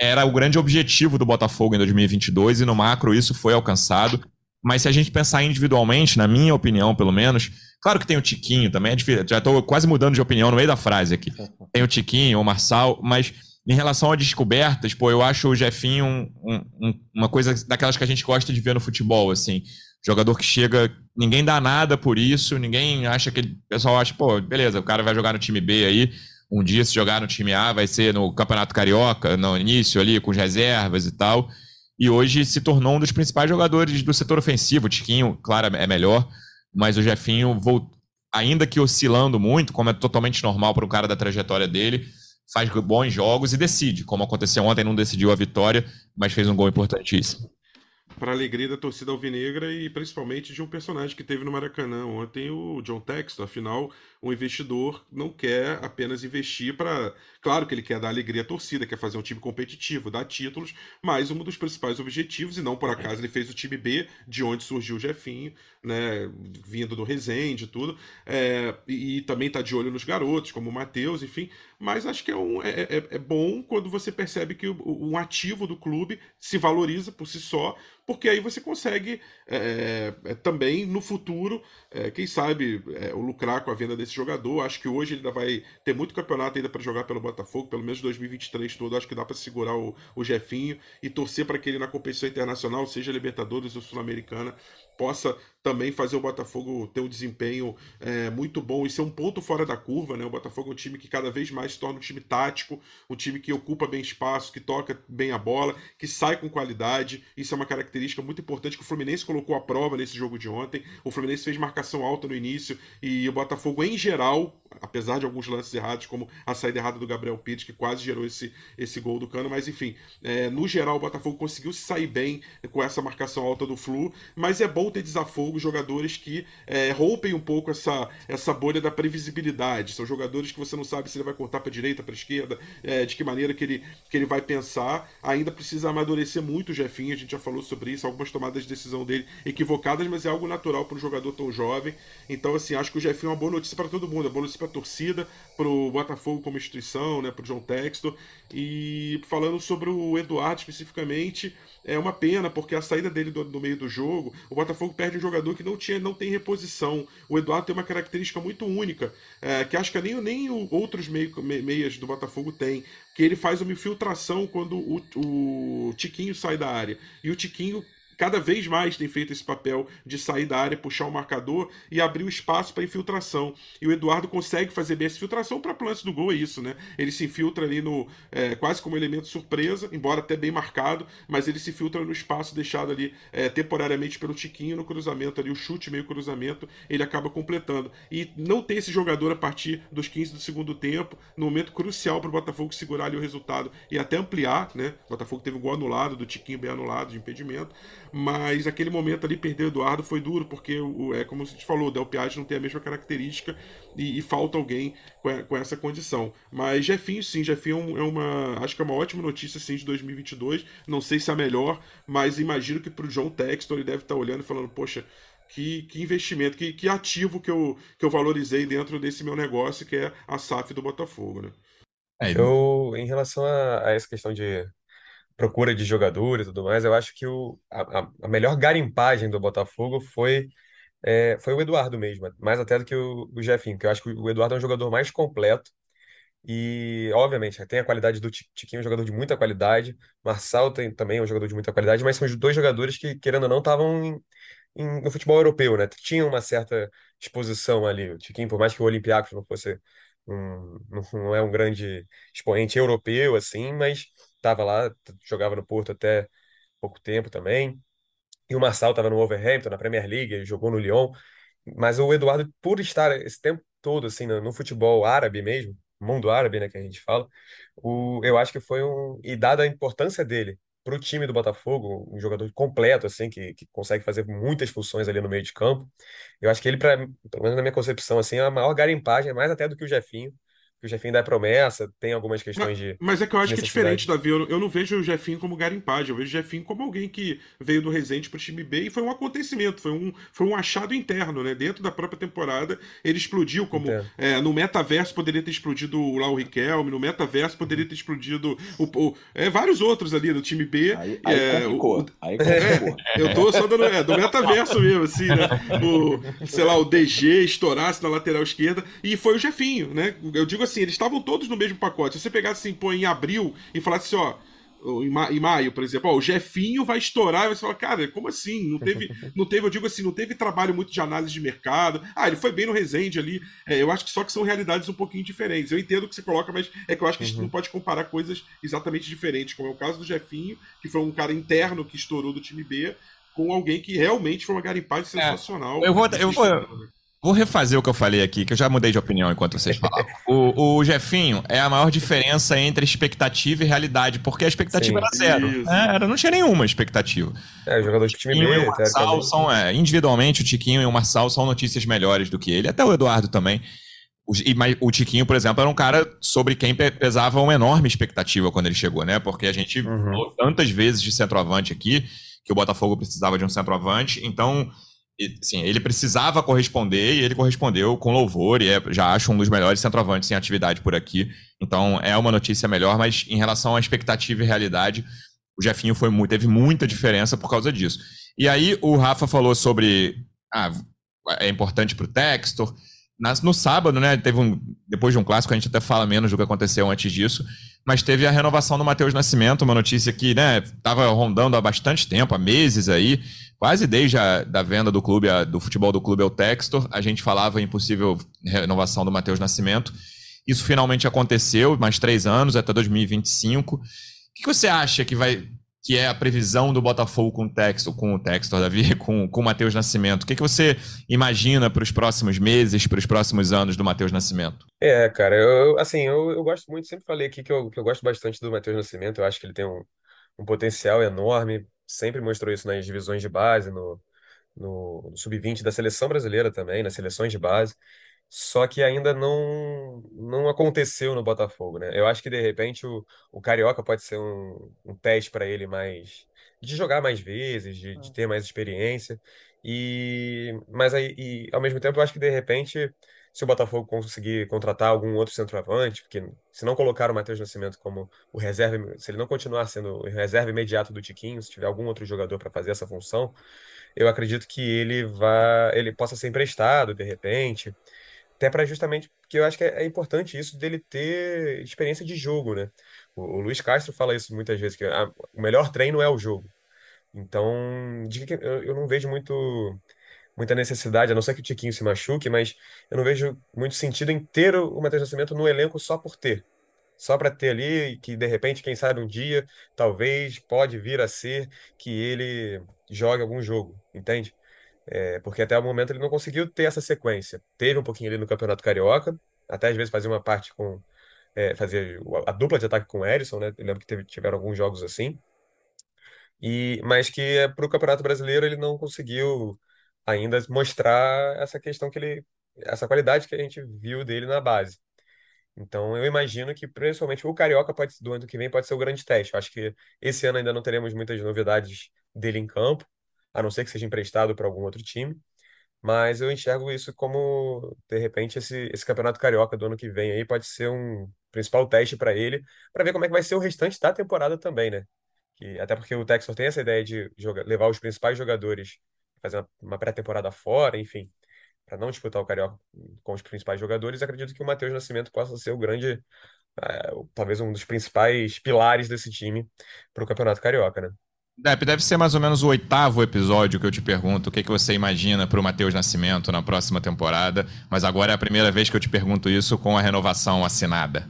Era o grande objetivo do Botafogo em 2022 e no macro isso foi alcançado. Mas se a gente pensar individualmente, na minha opinião, pelo menos, claro que tem o Tiquinho também, é difícil, já estou quase mudando de opinião no meio da frase aqui. Tem o Tiquinho, o Marçal, mas em relação a descobertas, pô, eu acho o Jefinho um- um- um- uma coisa daquelas que a gente gosta de ver no futebol, assim. Jogador que chega, ninguém dá nada por isso, ninguém acha que. O pessoal acha, pô, beleza, o cara vai jogar no time B aí. Um dia, se jogar no time A, vai ser no Campeonato Carioca, no início ali, com as reservas e tal. E hoje se tornou um dos principais jogadores do setor ofensivo. O Tiquinho, claro, é melhor, mas o Jefinho, ainda que oscilando muito, como é totalmente normal para um cara da trajetória dele, faz bons jogos e decide. Como aconteceu ontem, não decidiu a vitória, mas fez um gol importantíssimo. para alegria da torcida alvinegra e principalmente de um personagem que teve no Maracanã ontem, o John Textor. Afinal, um investidor não quer apenas investir para. Claro que ele quer dar alegria à torcida, quer fazer um time competitivo, dar títulos, mas um dos principais objetivos, e não por acaso ele fez o time B, de onde surgiu o Jefinho, né, vindo do Resende e tudo, é, e, também está de olho nos garotos, como o Matheus, enfim. Mas acho que é, um, é, é- é bom quando você percebe que um ativo do clube se valoriza por si só, porque aí você consegue é, é, também no futuro, é, quem sabe, é, lucrar com a venda desse jogador. Acho que hoje ele ainda vai ter muito campeonato ainda para jogar pelo Botafogo, pelo menos 2023 todo. Acho que dá para segurar o, o Jefinho e torcer para que ele na competição internacional, seja Libertadores ou Sul-Americana, possa também fazer o Botafogo ter um desempenho é, muito bom e ser um ponto fora da curva, né? O Botafogo é um time que cada vez mais se torna um time tático, um time que ocupa bem espaço, que toca bem a bola, que sai com qualidade. Isso é uma característica muito importante que o Fluminense colocou à prova nesse jogo de ontem. O Fluminense fez marcação alta no início e o Botafogo, em geral, apesar de alguns lances errados, como a saída errada do Gabriel Pires, que quase gerou esse, esse gol do Cano, mas enfim, é, no geral o Botafogo conseguiu se sair bem com essa marcação alta do Flu, mas é bom ter desafogo, jogadores que é, rompem um pouco essa, essa bolha da previsibilidade. São jogadores que você não sabe se ele vai cortar para direita, para esquerda, é, de que maneira que ele, que ele vai pensar. Ainda precisa amadurecer muito o Jefinho, a gente já falou sobre isso, algumas tomadas de decisão dele equivocadas, mas é algo natural para um jogador tão jovem. Então, assim, acho que o Jefinho é uma boa notícia para todo mundo, é uma boa notícia para a torcida, para o Botafogo como instituição, né, para o João Textor. E falando sobre o Eduardo especificamente, é uma pena, porque a saída dele do, do meio do jogo, o Botafogo perde um jogador que não, tinha, não tem reposição. O Eduardo tem uma característica muito única, é, que acho que nem, nem outros meio, me, meias do Botafogo têm, que ele faz uma infiltração quando o, o Tiquinho sai da área. E o Tiquinho cada vez mais tem feito esse papel de sair da área, puxar o marcador e abrir o espaço para infiltração. E o Eduardo consegue fazer bem essa infiltração para lance do gol, é isso, né? Ele se infiltra ali no é, quase como elemento surpresa, embora até bem marcado, mas ele se filtra no espaço deixado ali é, temporariamente pelo Tiquinho no cruzamento ali, o chute meio cruzamento, ele acaba completando. E não ter esse jogador a partir dos 15 do segundo tempo, no momento crucial para o Botafogo segurar ali o resultado e até ampliar, né? O Botafogo teve um gol anulado, do Tiquinho bem anulado de impedimento, mas aquele momento ali perder o Eduardo foi duro, porque o, é como a gente falou, o Del Piatti não tem a mesma característica e, e falta alguém com, com, essa condição. Mas Jefinho, sim, Jefinho é, é uma, acho que é uma ótima notícia sim de 2022, não sei se é a melhor, mas imagino que para o John Textor ele deve estar tá olhando e falando, poxa, que, que, investimento, que, que, ativo que eu, que eu valorizei dentro desse meu negócio, que é a SAF do Botafogo, né? É, eu, em relação a, a, essa questão de procura de jogadores e tudo mais, eu acho que o, a, a melhor garimpagem do Botafogo foi, é, foi o Eduardo mesmo, mais até do que o, o Jefinho, que eu acho que o Eduardo é um jogador mais completo, e, obviamente, tem a qualidade do Tiquinho, um jogador de muita qualidade. Marçal tem, também é um jogador de muita qualidade, mas são os dois jogadores que, querendo ou não, estavam no futebol europeu, né? Tinha uma certa exposição ali. O Tiquinho, por mais que o Olympiacos não fosse um, não é um grande expoente europeu, assim, mas estava lá, jogava no Porto até pouco tempo também. E o Marçal estava no Wolverhampton, na Premier League, jogou no Lyon. Mas o Eduardo, por estar esse tempo todo assim no, no futebol árabe mesmo, mundo árabe, né, que a gente fala, o, eu acho que foi um. E dada a importância dele para o time do Botafogo, um jogador completo, assim, que, que consegue fazer muitas funções ali no meio de campo. Eu acho que ele, pra, pelo menos na minha concepção, assim, é a maior garimpagem, mais até do que o Jefinho que o Jefinho dá promessa, tem algumas questões mas, de. Mas é que eu acho que é diferente, Davi. Eu, eu não vejo o Jefinho como garimpagem, eu vejo o Jefinho como alguém que veio do Resende pro time B e foi um acontecimento, foi um, foi um achado interno, né? Dentro da própria temporada, ele explodiu como. É, no metaverso poderia ter explodido lá o Riquelme, no metaverso poderia ter explodido o, o é, vários outros ali do time B. Aí, aí é, complicou. O, aí complicou. É, eu tô só dando. É, do metaverso mesmo, assim, né? O, sei lá, o DG estourasse na lateral esquerda. E foi o Jefinho, né? Eu digo assim, eles estavam todos no mesmo pacote. Se você pegasse assim, pô, em abril e falasse assim, ó, em, ma em maio, por exemplo, ó, o Jefinho vai estourar, e você fala, cara, como assim? Não teve, não teve, eu digo assim, não teve trabalho muito de análise de mercado. Ah, ele foi bem no Resende ali. É, eu acho que só que são realidades um pouquinho diferentes. Eu entendo o que você coloca, mas é que eu acho que a gente uhum. não pode comparar coisas exatamente diferentes, como é o caso do Jefinho, que foi um cara interno que estourou do time B, com alguém que realmente foi uma garimpagem é, sensacional. É, eu vou, eu vou, Vou refazer o que eu falei aqui, que eu já mudei de opinião enquanto vocês falavam. o, o Jefinho é a maior diferença entre expectativa e realidade, porque a expectativa Sim, era zero. Né? Era, não tinha nenhuma expectativa. É, jogador de time B, o Marçal são, é, individualmente, o Tiquinho e o Marçal são notícias melhores do que ele, até o Eduardo também. O, e, mas, o Tiquinho, por exemplo, era um cara sobre quem pesava uma enorme expectativa quando ele chegou, né? Porque a gente uhum. falou tantas vezes de centroavante aqui, que o Botafogo precisava de um centroavante, então sim, ele precisava corresponder e ele correspondeu com louvor e é, já acho um dos melhores centroavantes em atividade por aqui. Então é uma notícia melhor, mas em relação à expectativa e realidade, o Jefinho foi muito, teve muita diferença por causa disso. E aí o Rafa falou sobre ah, é importante para o Textor. No sábado, né, teve um, depois de um clássico, a gente até fala menos do que aconteceu antes disso, mas teve a renovação do Matheus Nascimento, uma notícia que né, estava rondando há bastante tempo, há meses aí, quase desde a da venda do clube, a, do futebol do clube ao Textor, a gente falava em possível renovação do Matheus Nascimento. Isso finalmente aconteceu, mais três anos, até 2025. O que você acha que vai que é a previsão do Botafogo com o Textor, com o Textor, Davi, com, com o Matheus Nascimento? O que, que você imagina para os próximos meses, para os próximos anos do Matheus Nascimento? É, cara, eu, assim, eu, eu gosto muito, sempre falei aqui que eu, que eu gosto bastante do Matheus Nascimento, eu acho que ele tem um, um potencial enorme, sempre mostrou isso nas divisões de base, no, no, no sub-20 da seleção brasileira também, nas seleções de base. Só que ainda não, não aconteceu no Botafogo, né? Eu acho que de repente o, o Carioca pode ser um, um teste para ele mais de jogar mais vezes, de, de ter mais experiência. E mas aí e, ao mesmo tempo eu acho que de repente se o Botafogo conseguir contratar algum outro centroavante, porque se não colocar o Matheus Nascimento como o reserva, se ele não continuar sendo o reserva imediato do Tiquinho, se tiver algum outro jogador para fazer essa função, eu acredito que ele vá, ele possa ser emprestado de repente, até para justamente porque eu acho que é, é, importante isso dele ter experiência de jogo, né? O, o Luiz Castro fala isso muitas vezes que a, o melhor treino é o jogo. Então, eu não vejo muito muita necessidade, a não ser que o Tiquinho se machuque, mas eu não vejo muito sentido ter o Matheus Nascimento no elenco só por ter. Só para ter ali, que de repente, quem sabe um dia, talvez pode vir a ser que ele jogue algum jogo, entende? É, porque até o momento ele não conseguiu ter essa sequência. Teve um pouquinho ali no Campeonato Carioca, até às vezes fazia uma parte com. É, fazia a dupla de ataque com o Erisson, né? Eu lembro que teve, tiveram alguns jogos assim. E, mas que é, para o Campeonato Brasileiro ele não conseguiu ainda mostrar essa questão que ele. essa qualidade que a gente viu dele na base. Então eu imagino que principalmente o Carioca pode, do ano que vem pode ser o grande teste. Eu acho que esse ano ainda não teremos muitas novidades dele em campo, a não ser que seja emprestado para algum outro time. Mas eu enxergo isso como, de repente, esse, esse campeonato carioca do ano que vem aí pode ser um principal teste para ele, para ver como é que vai ser o restante da temporada também, né? Que, até porque o Texas tem essa ideia de jogar, levar os principais jogadores, fazer uma, uma pré-temporada fora, enfim, para não disputar o carioca com os principais jogadores. Acredito que o Matheus Nascimento possa ser o grande, é, talvez um dos principais pilares desse time para o campeonato carioca, né? Dep, deve ser mais ou menos o oitavo episódio que eu te pergunto o que, que você imagina para o Matheus Nascimento na próxima temporada, mas agora é a primeira vez que eu te pergunto isso com a renovação assinada.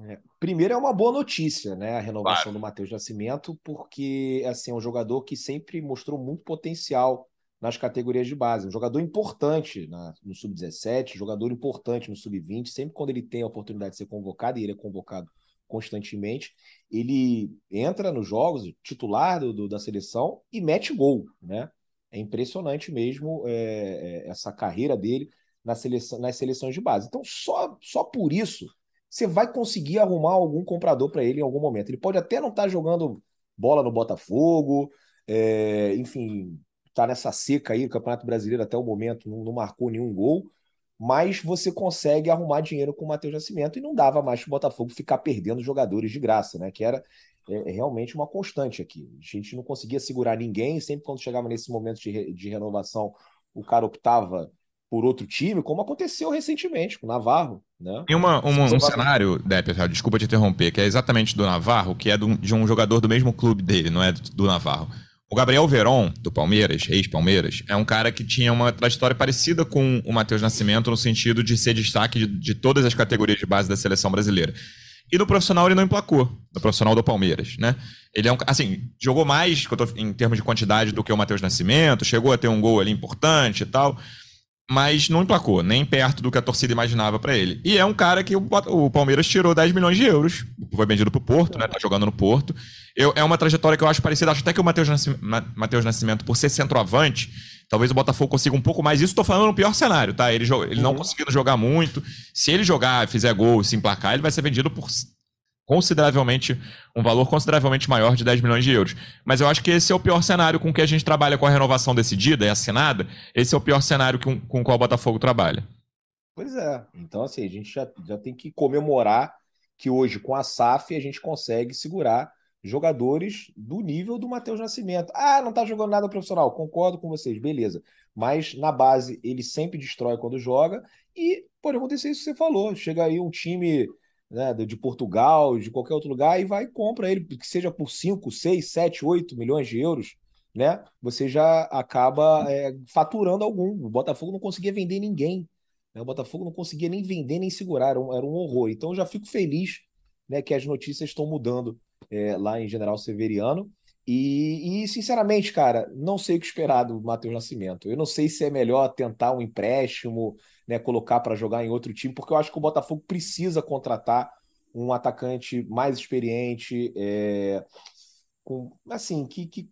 É, primeiro é uma boa notícia, né, a renovação claro. do Matheus Nascimento, porque assim, é um jogador que sempre mostrou muito potencial nas categorias de base, um jogador importante na, no sub-17, jogador importante no sub-20, sempre quando ele tem a oportunidade de ser convocado, e ele é convocado constantemente, ele entra nos jogos, titular do, do, da seleção, e mete gol, né? É impressionante mesmo é, é, essa carreira dele na seleção, nas seleções de base. Então, só, só por isso, você vai conseguir arrumar algum comprador para ele em algum momento. Ele pode até não estar tá jogando bola no Botafogo, é, enfim, tá nessa seca aí, o Campeonato Brasileiro até o momento não, não marcou nenhum gol, mas você consegue arrumar dinheiro com o Matheus Nascimento e não dava mais para o Botafogo ficar perdendo jogadores de graça, né? Que era é, é, realmente uma constante aqui. A gente não conseguia segurar ninguém, sempre quando chegava nesse momento de, re, de renovação, o cara optava por outro time, como aconteceu recentemente com o Navarro. Né? Tem uma, uma, um cenário, Depp, desculpa te interromper, que é exatamente do Navarro, que é do, de um jogador do mesmo clube dele, não é do Navarro. O Gabriel Veron, do Palmeiras, ex-Palmeiras, é um cara que tinha uma trajetória parecida com o Matheus Nascimento no sentido de ser destaque de, de, todas as categorias de base da seleção brasileira. E no profissional ele não emplacou, no profissional do Palmeiras, né? Ele é um, assim, jogou mais em termos de quantidade do que o Matheus Nascimento, chegou a ter um gol ali importante e tal, mas não emplacou, nem perto do que a torcida imaginava para ele. E é um cara que o, o, Palmeiras tirou 10 milhões de euros, foi vendido pro Porto, né? Tá jogando no Porto. Eu, é uma trajetória que eu acho parecida, acho até que o Matheus Nascimento, Mateus Nascimento, por ser centroavante, talvez o Botafogo consiga um pouco mais. Isso estou falando no pior cenário, tá? Ele, ele não uhum. conseguindo jogar muito. Se ele jogar, fizer gol, se emplacar, ele vai ser vendido por consideravelmente, um valor consideravelmente maior de 10 milhões de euros. Mas eu acho que esse é o pior cenário com que a gente trabalha com a renovação decidida e assinada. Esse é o pior cenário com, com o qual o Botafogo trabalha. Pois é. Então, assim, a gente já, já tem que comemorar que hoje, com a SAF, a gente consegue segurar jogadores do nível do Matheus Nascimento. Ah, não tá jogando nada profissional. Concordo com vocês, beleza. Mas na base, ele sempre destrói quando joga. E pode acontecer isso que você falou. Chega aí um time né, de Portugal, de qualquer outro lugar, e vai e compra ele, que seja por 5, 6, 7, 8 milhões de euros, né? Você já acaba é, faturando algum. O Botafogo não conseguia vender ninguém. Né? O Botafogo não conseguia nem vender nem segurar, era um, era um horror. Então eu já fico feliz né, que as notícias estão mudando é, lá em General Severiano. E, e, sinceramente, cara, não sei o que esperar do Matheus Nascimento. Eu não sei se é melhor tentar um empréstimo, né, colocar para jogar em outro time, porque eu acho que o Botafogo precisa contratar um atacante mais experiente, é, com, assim, que, que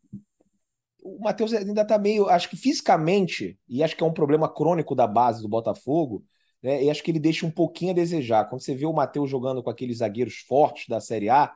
o Matheus ainda está meio, acho que fisicamente, e acho que é um problema crônico da base do Botafogo, né, e acho que ele deixa um pouquinho a desejar. Quando você vê o Matheus jogando com aqueles zagueiros fortes da Série A,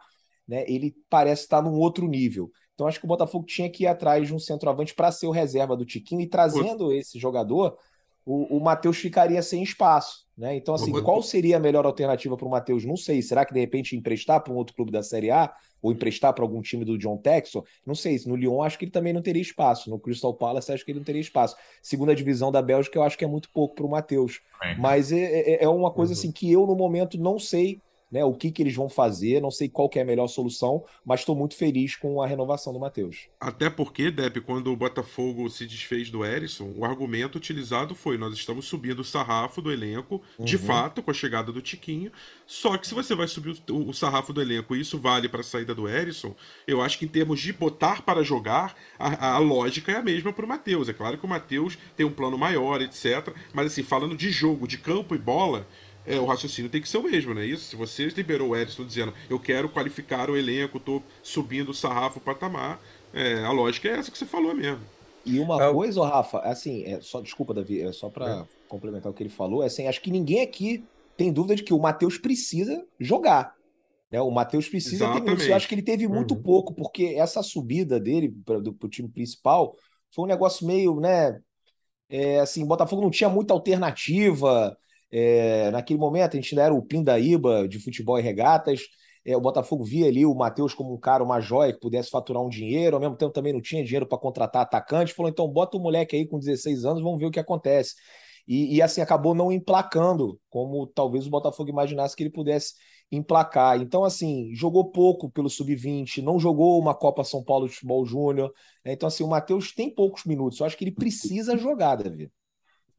né, ele parece estar num outro nível. Então acho que o Botafogo tinha que ir atrás de um centroavante para ser o reserva do Tiquinho e trazendo esse jogador o, o Matheus ficaria sem espaço. Né? Então, assim, qual seria a melhor alternativa para o Matheus? Não sei. Será que de repente emprestar para um outro clube da Série A? Ou emprestar para algum time do John Texon? Não sei. No Lyon, acho que ele também não teria espaço. No Crystal Palace, acho que ele não teria espaço. Segunda divisão da Bélgica, eu acho que é muito pouco para o Matheus. Mas é, é, é, uma coisa uhum. assim que eu, no momento, não sei né, o que, que eles vão fazer, não sei qual que é a melhor solução, mas estou muito feliz com a renovação do Matheus. Até porque, Depp, quando o Botafogo se desfez do Erisson, o argumento utilizado foi: nós estamos subindo o sarrafo do elenco, uhum. de fato, com a chegada do Tiquinho. Só que se você vai subir o, o sarrafo do elenco e isso vale para a saída do Erisson, eu acho que em termos de botar para jogar, a, a lógica é a mesma para o Matheus. É claro que o Matheus tem um plano maior, etc. Mas assim, falando de jogo, de campo e bola, é, o raciocínio tem que ser o mesmo, né? Isso, se você liberou o Edson dizendo eu quero qualificar o elenco, tô subindo o sarrafo, o patamar, é, a lógica é essa que você falou mesmo. E uma é, coisa, Rafa, assim, é só, desculpa, Davi, é só para é. complementar o que ele falou, é assim, acho que ninguém aqui tem dúvida de que o Matheus precisa jogar. Né? O Matheus precisa Exatamente. ter Eu acho que ele teve muito uhum. pouco, porque essa subida dele para o time principal foi um negócio meio, né? É, assim, o Botafogo não tinha muita alternativa. É, naquele momento, a gente ainda era o Pindaíba de futebol e regatas. É, o Botafogo via ali o Matheus como um cara, uma joia que pudesse faturar um dinheiro, ao mesmo tempo também não tinha dinheiro para contratar atacante. Falou, então bota o moleque aí com 16 anos, vamos ver o que acontece. E, e, assim acabou não emplacando, como talvez o Botafogo imaginasse que ele pudesse emplacar. Então, assim, jogou pouco pelo Sub-20, não jogou uma Copa São Paulo de Futebol Júnior. Né? Então, assim, o Matheus tem poucos minutos. Eu acho que ele precisa jogar, Davi.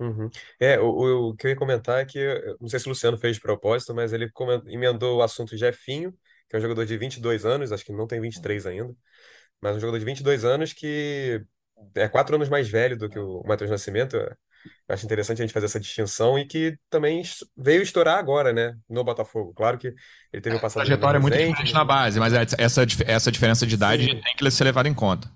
Uhum. É, o, o, que eu ia comentar é que, não sei se o Luciano fez de propósito, mas ele emendou o assunto Jefinho, que é um jogador de 22 anos, acho que não tem 23 ainda, mas um jogador de 22 anos que é quatro anos mais velho do que o Matheus Nascimento. Eu acho interessante a gente fazer essa distinção e que também veio estourar agora, né, no Botafogo. Claro que ele teve um passado. A trajetória é muito diferente na base, mas essa, essa diferença de idade Sim. tem que ser levada em conta.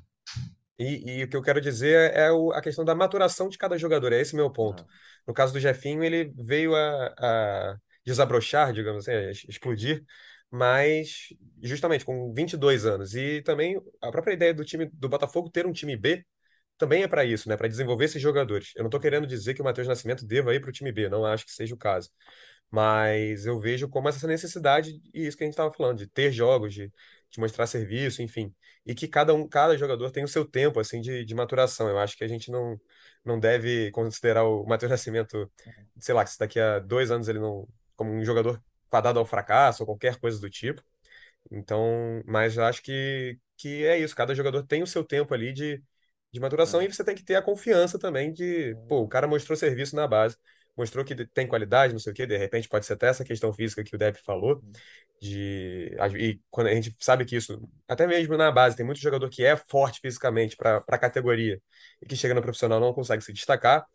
E, e, o que eu quero dizer é o, a questão da maturação de cada jogador, é esse meu ponto. No caso do Jefinho, ele veio a, a desabrochar, digamos assim, explodir, mas justamente com 22 anos. E também a própria ideia do time do Botafogo ter um time B também é para isso, né? Para desenvolver esses jogadores. Eu não estou querendo dizer que o Matheus Nascimento deva ir para o time B, não acho que seja o caso. Mas eu vejo como essa necessidade, e isso que a gente estava falando, de ter jogos, de, de mostrar serviço, enfim. E que cada um, cada jogador tem o seu tempo, assim, de, de maturação. Eu acho que a gente não, não deve considerar o Matheus Nascimento, sei lá, que se daqui a dois anos ele não. como um jogador fadado ao fracasso ou qualquer coisa do tipo. Então, mas eu acho que, que é isso. Cada jogador tem o seu tempo ali de, de maturação é. e você tem que ter a confiança também de, pô, o cara mostrou serviço na base, mostrou que tem qualidade, não sei o quê, de repente pode ser até essa questão física que o Depp falou, de e quando a gente sabe que isso, até mesmo na base, tem muito jogador que é forte fisicamente para a categoria e que chega no profissional não consegue se destacar.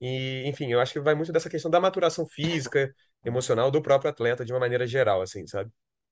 E, enfim, eu acho que vai muito dessa questão da maturação física, emocional do próprio atleta de uma maneira geral, assim, sabe?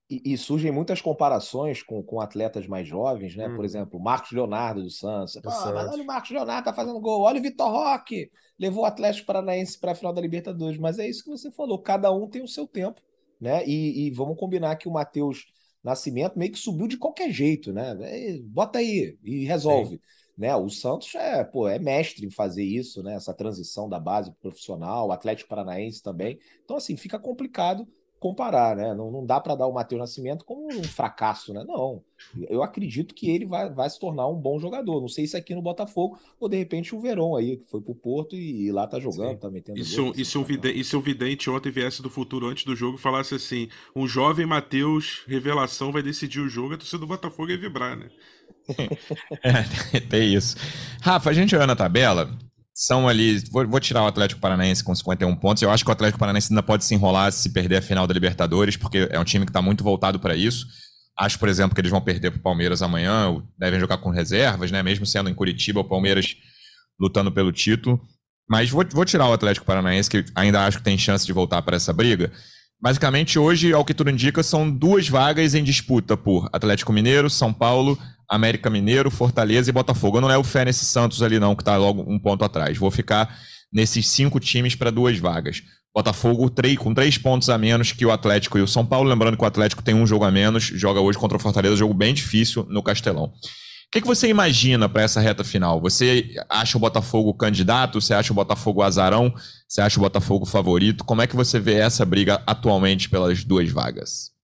E, e, surgem muitas comparações com, com atletas mais jovens, né? Hum. Por exemplo, Marcos Leonardo do Santos. Do Santos. Mas olha o Marcos Leonardo tá fazendo gol. Olha o Vitor Roque. Levou o Atlético Paranaense para a final da Libertadores. Mas é isso que você falou. Cada um tem o seu tempo, né? E, e vamos combinar que o Matheus Nascimento meio que subiu de qualquer jeito, né? É, bota aí e resolve. Né, o Santos é, pô, é mestre em fazer isso, né? Essa transição da base profissional, o Atlético Paranaense também. Então, assim, fica complicado comparar, né? Não, não dá para dar o Matheus Nascimento como um fracasso, né? Não. Eu acredito que ele vai, vai se tornar um bom jogador. Não sei se aqui no Botafogo ou de repente o Verão aí, que foi pro Porto e, e lá tá jogando, Sim. tá metendo. Isso, gol, isso, um vidente, isso um vidente ontem viesse do futuro antes do jogo falasse assim: um jovem Matheus, revelação, vai decidir o jogo, a torcida do Botafogo ia vibrar, né? é, tem isso. Rafa, a gente olhando a tabela, são ali. Vou, vou, tirar o Atlético Paranaense com 51 pontos. Eu acho que o Atlético Paranaense ainda pode se enrolar se perder a final da Libertadores, porque é um time que está muito voltado para isso. Acho, por exemplo, que eles vão perder para o Palmeiras amanhã, devem jogar com reservas, né? Mesmo sendo em Curitiba, o Palmeiras lutando pelo título. Mas vou, vou tirar o Atlético Paranaense, que ainda acho que tem chance de voltar para essa briga. Basicamente, hoje, ao que tudo indica, são duas vagas em disputa por Atlético Mineiro, São Paulo, América Mineiro, Fortaleza e Botafogo. Eu não levo fé nesse Santos ali, não, que está logo um ponto atrás. Vou ficar nesses cinco times para duas vagas. Botafogo três, com três pontos a menos que o Atlético e o São Paulo. Lembrando que o Atlético tem um jogo a menos, joga hoje contra o Fortaleza, jogo bem difícil no Castelão. O que, que você imagina para essa reta final? Você acha o Botafogo candidato? Você acha o Botafogo azarão? Você acha o Botafogo favorito? Como é que você vê essa briga atualmente pelas duas vagas?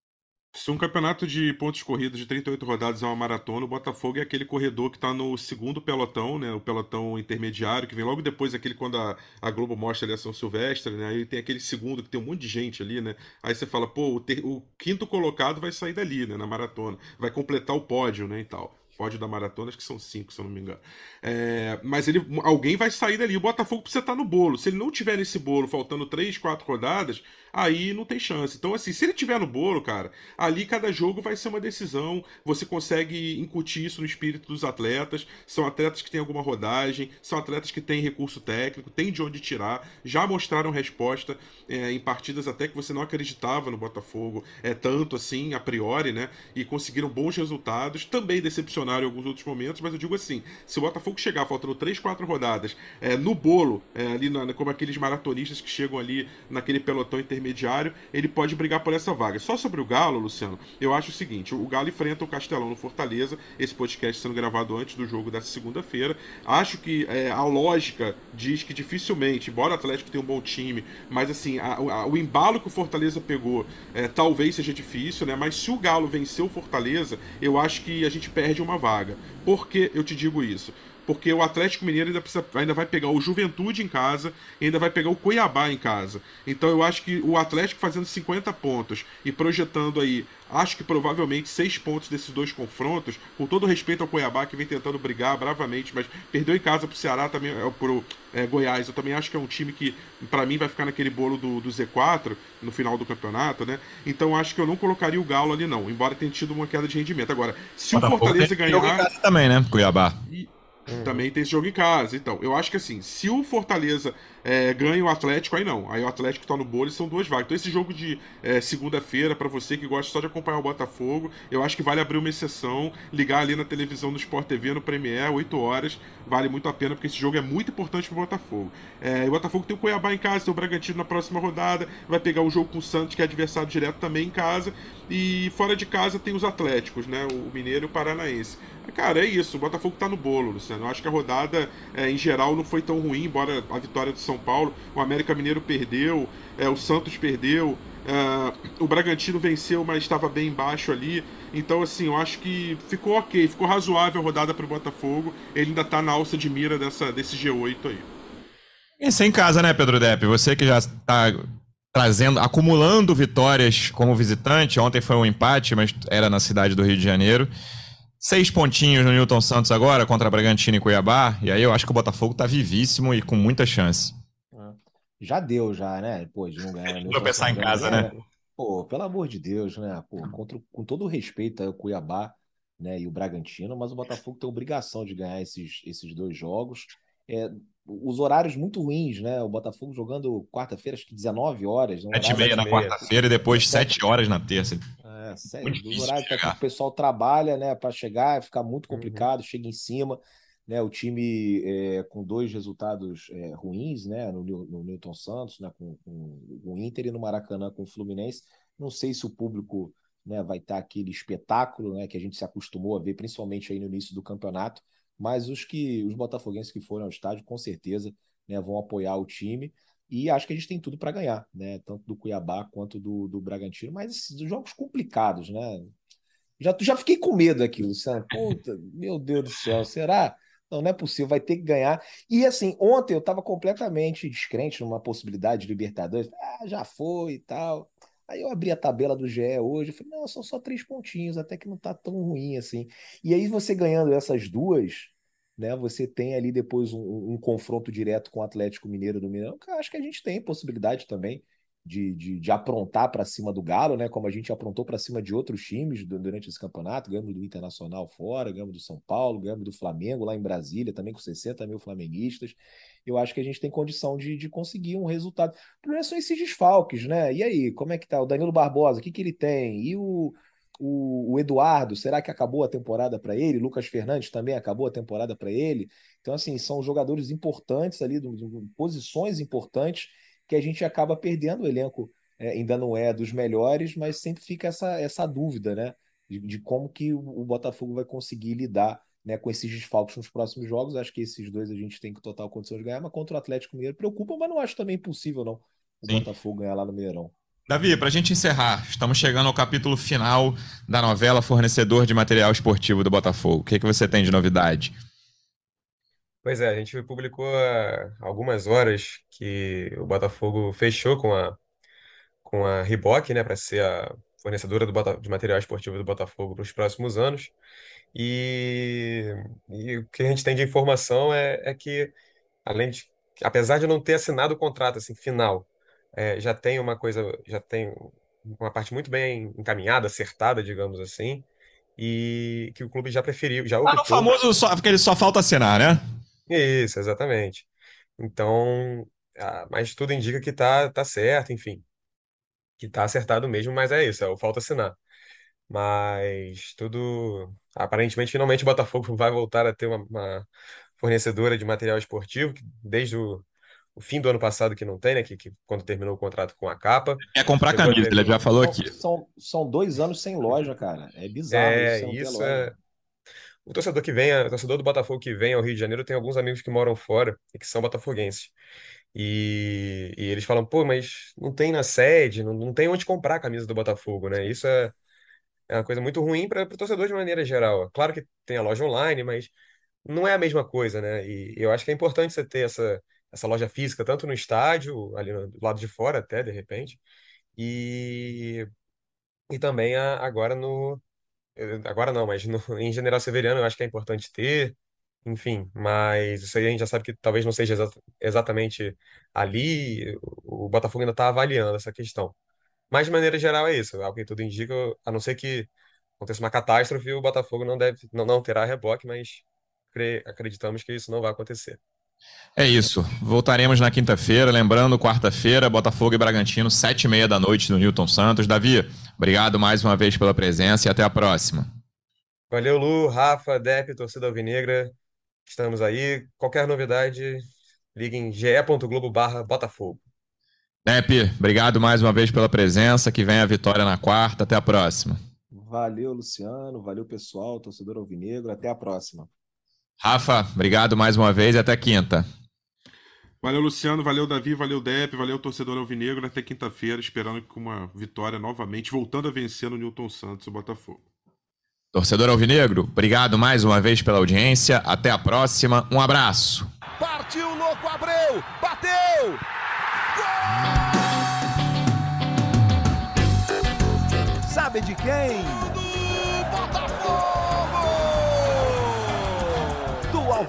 Se um campeonato de pontos corridos de 38 rodadas é uma maratona, o Botafogo é aquele corredor que está no segundo pelotão, né? O pelotão intermediário, que vem logo depois daquele quando a, a Globo mostra ali a São Silvestre, né? Aí tem aquele segundo que tem um monte de gente ali, né? Aí você fala, pô, o, ter, o quinto colocado vai sair dali, né? Na maratona. Vai completar o pódio, né? E tal pódio da maratona, acho que são cinco, se eu não me engano. É, mas ele, alguém vai sair dali. O Botafogo precisa estar no bolo. Se ele não tiver nesse bolo, faltando três, quatro rodadas, aí não tem chance. Então, assim, se ele tiver no bolo, cara, ali cada jogo vai ser uma decisão. Você consegue incutir isso no espírito dos atletas. São atletas que têm alguma rodagem, são atletas que têm recurso técnico, têm de onde tirar, já mostraram resposta é, em partidas até que você não acreditava no Botafogo, é tanto assim, a priori, né? E conseguiram bons resultados. Também decepcionaram em alguns outros momentos, mas eu digo assim: se o Botafogo chegar faltando 3, 4 rodadas é, no bolo, é, ali na, como aqueles maratonistas que chegam ali naquele pelotão intermediário intermediário, ele pode brigar por essa vaga. Só sobre o Galo, Luciano, eu acho o seguinte: o Galo enfrenta o Castelão no Fortaleza, esse podcast sendo gravado antes do jogo dessa segunda-feira. Acho que é, a lógica diz que dificilmente, embora o Atlético tenha um bom time, mas assim, a, a, o embalo que o Fortaleza pegou é, talvez seja difícil, né? Mas se o Galo vencer o Fortaleza, eu acho que a gente perde uma vaga. Por que eu te digo isso? Porque o Atlético Mineiro ainda, precisa, ainda vai pegar o Juventude em casa, ainda vai pegar o Cuiabá em casa. Então eu acho que o Atlético fazendo 50 pontos e projetando aí, acho que provavelmente seis pontos desses dois confrontos, com todo respeito ao Cuiabá que vem tentando brigar bravamente, mas perdeu em casa pro Ceará também, é, pro é, Goiás. Eu também acho que é um time que, para mim, vai ficar naquele bolo do, do Z4 no final do campeonato, né? Então acho que eu não colocaria o Galo ali, não, embora tenha tido uma queda de rendimento. Agora, se o Fortaleza ganhar. Também, né? Cuiabá. Também tem esse jogo em casa. Então, eu acho que assim, se o Fortaleza é, ganha o Atlético, aí não. Aí o Atlético tá no bolo e são duas vagas. Então, esse jogo de é, segunda-feira, para você que gosta só de acompanhar o Botafogo, eu acho que vale abrir uma exceção, ligar ali na televisão do Sport TV, no Premier, 8 horas. Vale muito a pena, porque esse jogo é muito importante pro Botafogo. É, o Botafogo tem o Cuiabá em casa, tem o Bragantino na próxima rodada, vai pegar o jogo com o Santos, que é adversário direto também em casa. E fora de casa tem os Atléticos, né? O Mineiro e o Paranaense. Cara, é isso. O Botafogo tá no bolo, Luciano. Eu acho que a rodada, é, em geral, não foi tão ruim, embora a vitória do São Paulo. O América Mineiro perdeu, é, o Santos perdeu. É, o Bragantino venceu, mas estava bem embaixo ali. Então, assim, eu acho que ficou ok, ficou razoável a rodada para o Botafogo. Ele ainda está na alça de mira dessa, desse G8 aí. Isso é casa, né, Pedro Depp? Você que já está trazendo, acumulando vitórias como visitante. Ontem foi um empate, mas era na cidade do Rio de Janeiro. Seis pontinhos no Newton Santos agora contra Bragantino e Cuiabá. E aí eu acho que o Botafogo tá vivíssimo e com muita chance. É. Já deu, já, né? Pô, de não ganhar. Vou pensar em casa, né? Pô, pelo amor de Deus, né? Pô, contra, com todo o respeito ao Cuiabá né, e o Bragantino, mas o Botafogo tem obrigação de ganhar esses, esses dois jogos. É, os horários muito ruins, né? O Botafogo jogando quarta-feira, acho que 19 horas. 7 e meia na quarta-feira e depois 7 horas na terça. É, sério. Os horários que o pessoal trabalha, né? Para chegar, fica muito uhum. complicado, uhum. chega em cima. Né, o time é, com dois resultados é, ruins, né, no, no Newton Santos, né, com, com, o Inter e no Maracanã com o Fluminense. Não sei se o público né, vai estar aquele espetáculo né, que a gente se acostumou a ver, principalmente aí no início do campeonato mas os que os botafoguenses que foram ao estádio com certeza né, vão apoiar o time e acho que a gente tem tudo para ganhar, né? Tanto do Cuiabá quanto do, do Bragantino, mas esses jogos complicados, né? Já, já fiquei com medo aqui, Luciano. Puta, meu Deus do céu, será? Não, não é possível, vai ter que ganhar. E assim, ontem eu estava completamente descrente numa possibilidade de Libertadores. Ah, já foi e tal. Aí eu abri a tabela do GE hoje, falei, não, são só três pontinhos, até que não tá tão ruim assim. E aí você ganhando essas duas, né? Você tem ali depois um, um confronto direto com o Atlético Mineiro do Mineirão, que eu acho que a gente tem possibilidade também de, de, de aprontar para cima do Galo, né? Como a gente aprontou para cima de outros times durante esse campeonato, ganhamos do Internacional fora, ganhamos do São Paulo, ganhamos do Flamengo lá em Brasília, também com 60 mil flamenguistas eu acho que a gente tem condição de, de conseguir um resultado. O problema são esses desfalques, né? E aí, como é que tá? O Danilo Barbosa, o que, que ele tem? E o, o, o Eduardo, será que acabou a temporada para ele? Lucas Fernandes também acabou a temporada para ele? Então, assim, são jogadores importantes ali, posições importantes que a gente acaba perdendo. O elenco é, ainda não é dos melhores, mas sempre fica essa, essa dúvida, né? De, de como que o, o Botafogo vai conseguir lidar né, com esses desfalques nos próximos jogos. Acho que esses dois a gente tem total condição de ganhar, mas contra o Atlético Mineiro preocupa, mas não acho também impossível não o Sim. Botafogo ganhar lá no Mineirão. Davi, para a gente encerrar, estamos chegando ao capítulo final da novela Fornecedor de Material Esportivo do Botafogo. O que, é que você tem de novidade? Pois é, a gente publicou há algumas horas que o Botafogo fechou com a, com a Reebok, né, para ser a fornecedora do Bota, de material esportivo do Botafogo para os próximos anos. E, e o que a gente tem de informação é, é que, além de, apesar de não ter assinado o contrato assim, final, é, já tem uma coisa, já tem uma parte muito bem encaminhada, acertada, digamos assim, e que o clube já preferiu, já optou. Ah, o famoso só, porque ele só falta assinar, né? Isso, exatamente. Então, ah, mas tudo indica que tá, tá certo, enfim, que tá acertado mesmo, mas é isso, é o falta assinar. Mas tudo, aparentemente, finalmente o Botafogo vai voltar a ter uma, uma fornecedora de material esportivo, que desde o o fim do ano passado que não tem, né? Que, que quando terminou o contrato com a capa. É comprar camisa, ele já falou aqui. São, são dois anos sem loja, cara. É bizarro. É, isso é. O torcedor que vem, o torcedor do Botafogo que vem ao Rio de Janeiro tem alguns amigos que moram fora e que são botafoguenses. E, e eles falam, pô, mas não tem na sede, não, não tem onde comprar a camisa do Botafogo, né? Isso é, é uma coisa muito ruim para o torcedor de maneira geral. Claro que tem a loja online, mas não é a mesma coisa, né? E eu acho que é importante você ter essa, essa loja física, tanto no estádio, ali do lado de fora até, de repente, e, e também a, agora no. Agora não, mas no, em General Severiano eu acho que é importante ter, enfim, mas isso aí a gente já sabe que talvez não seja exa exatamente ali, o, o Botafogo ainda está avaliando essa questão. Mas de maneira geral é isso, algo que tudo indica, a não ser que aconteça uma catástrofe, o Botafogo não deve, não, não terá reboque, mas acreditamos que isso não vai acontecer. É isso. Voltaremos na quinta-feira. Lembrando, quarta-feira, Botafogo e Bragantino, sete e meia da noite no Newton Santos. Davi, obrigado mais uma vez pela presença e até a próxima. Valeu, Lu, Rafa, Dep, torcida alvinegra. Estamos aí. Qualquer novidade, ligue em ge.globo barra Botafogo. Dep, obrigado mais uma vez pela presença. Que venha a vitória na quarta. Até a próxima. Valeu, Luciano. Valeu, pessoal, torcedor alvinegro. Até a próxima. Rafa, obrigado mais uma vez e até quinta. Valeu, Luciano, valeu, Davi, valeu, Dep, valeu, torcedor Alvinegro. Até quinta-feira, esperando com uma vitória novamente, voltando a vencer no Newton Santos, o Botafogo. Torcedor Alvinegro, obrigado mais uma vez pela audiência. Até a próxima. Um abraço. Partiu, louco, Abreu! Bateu! Gol! Sabe de quem?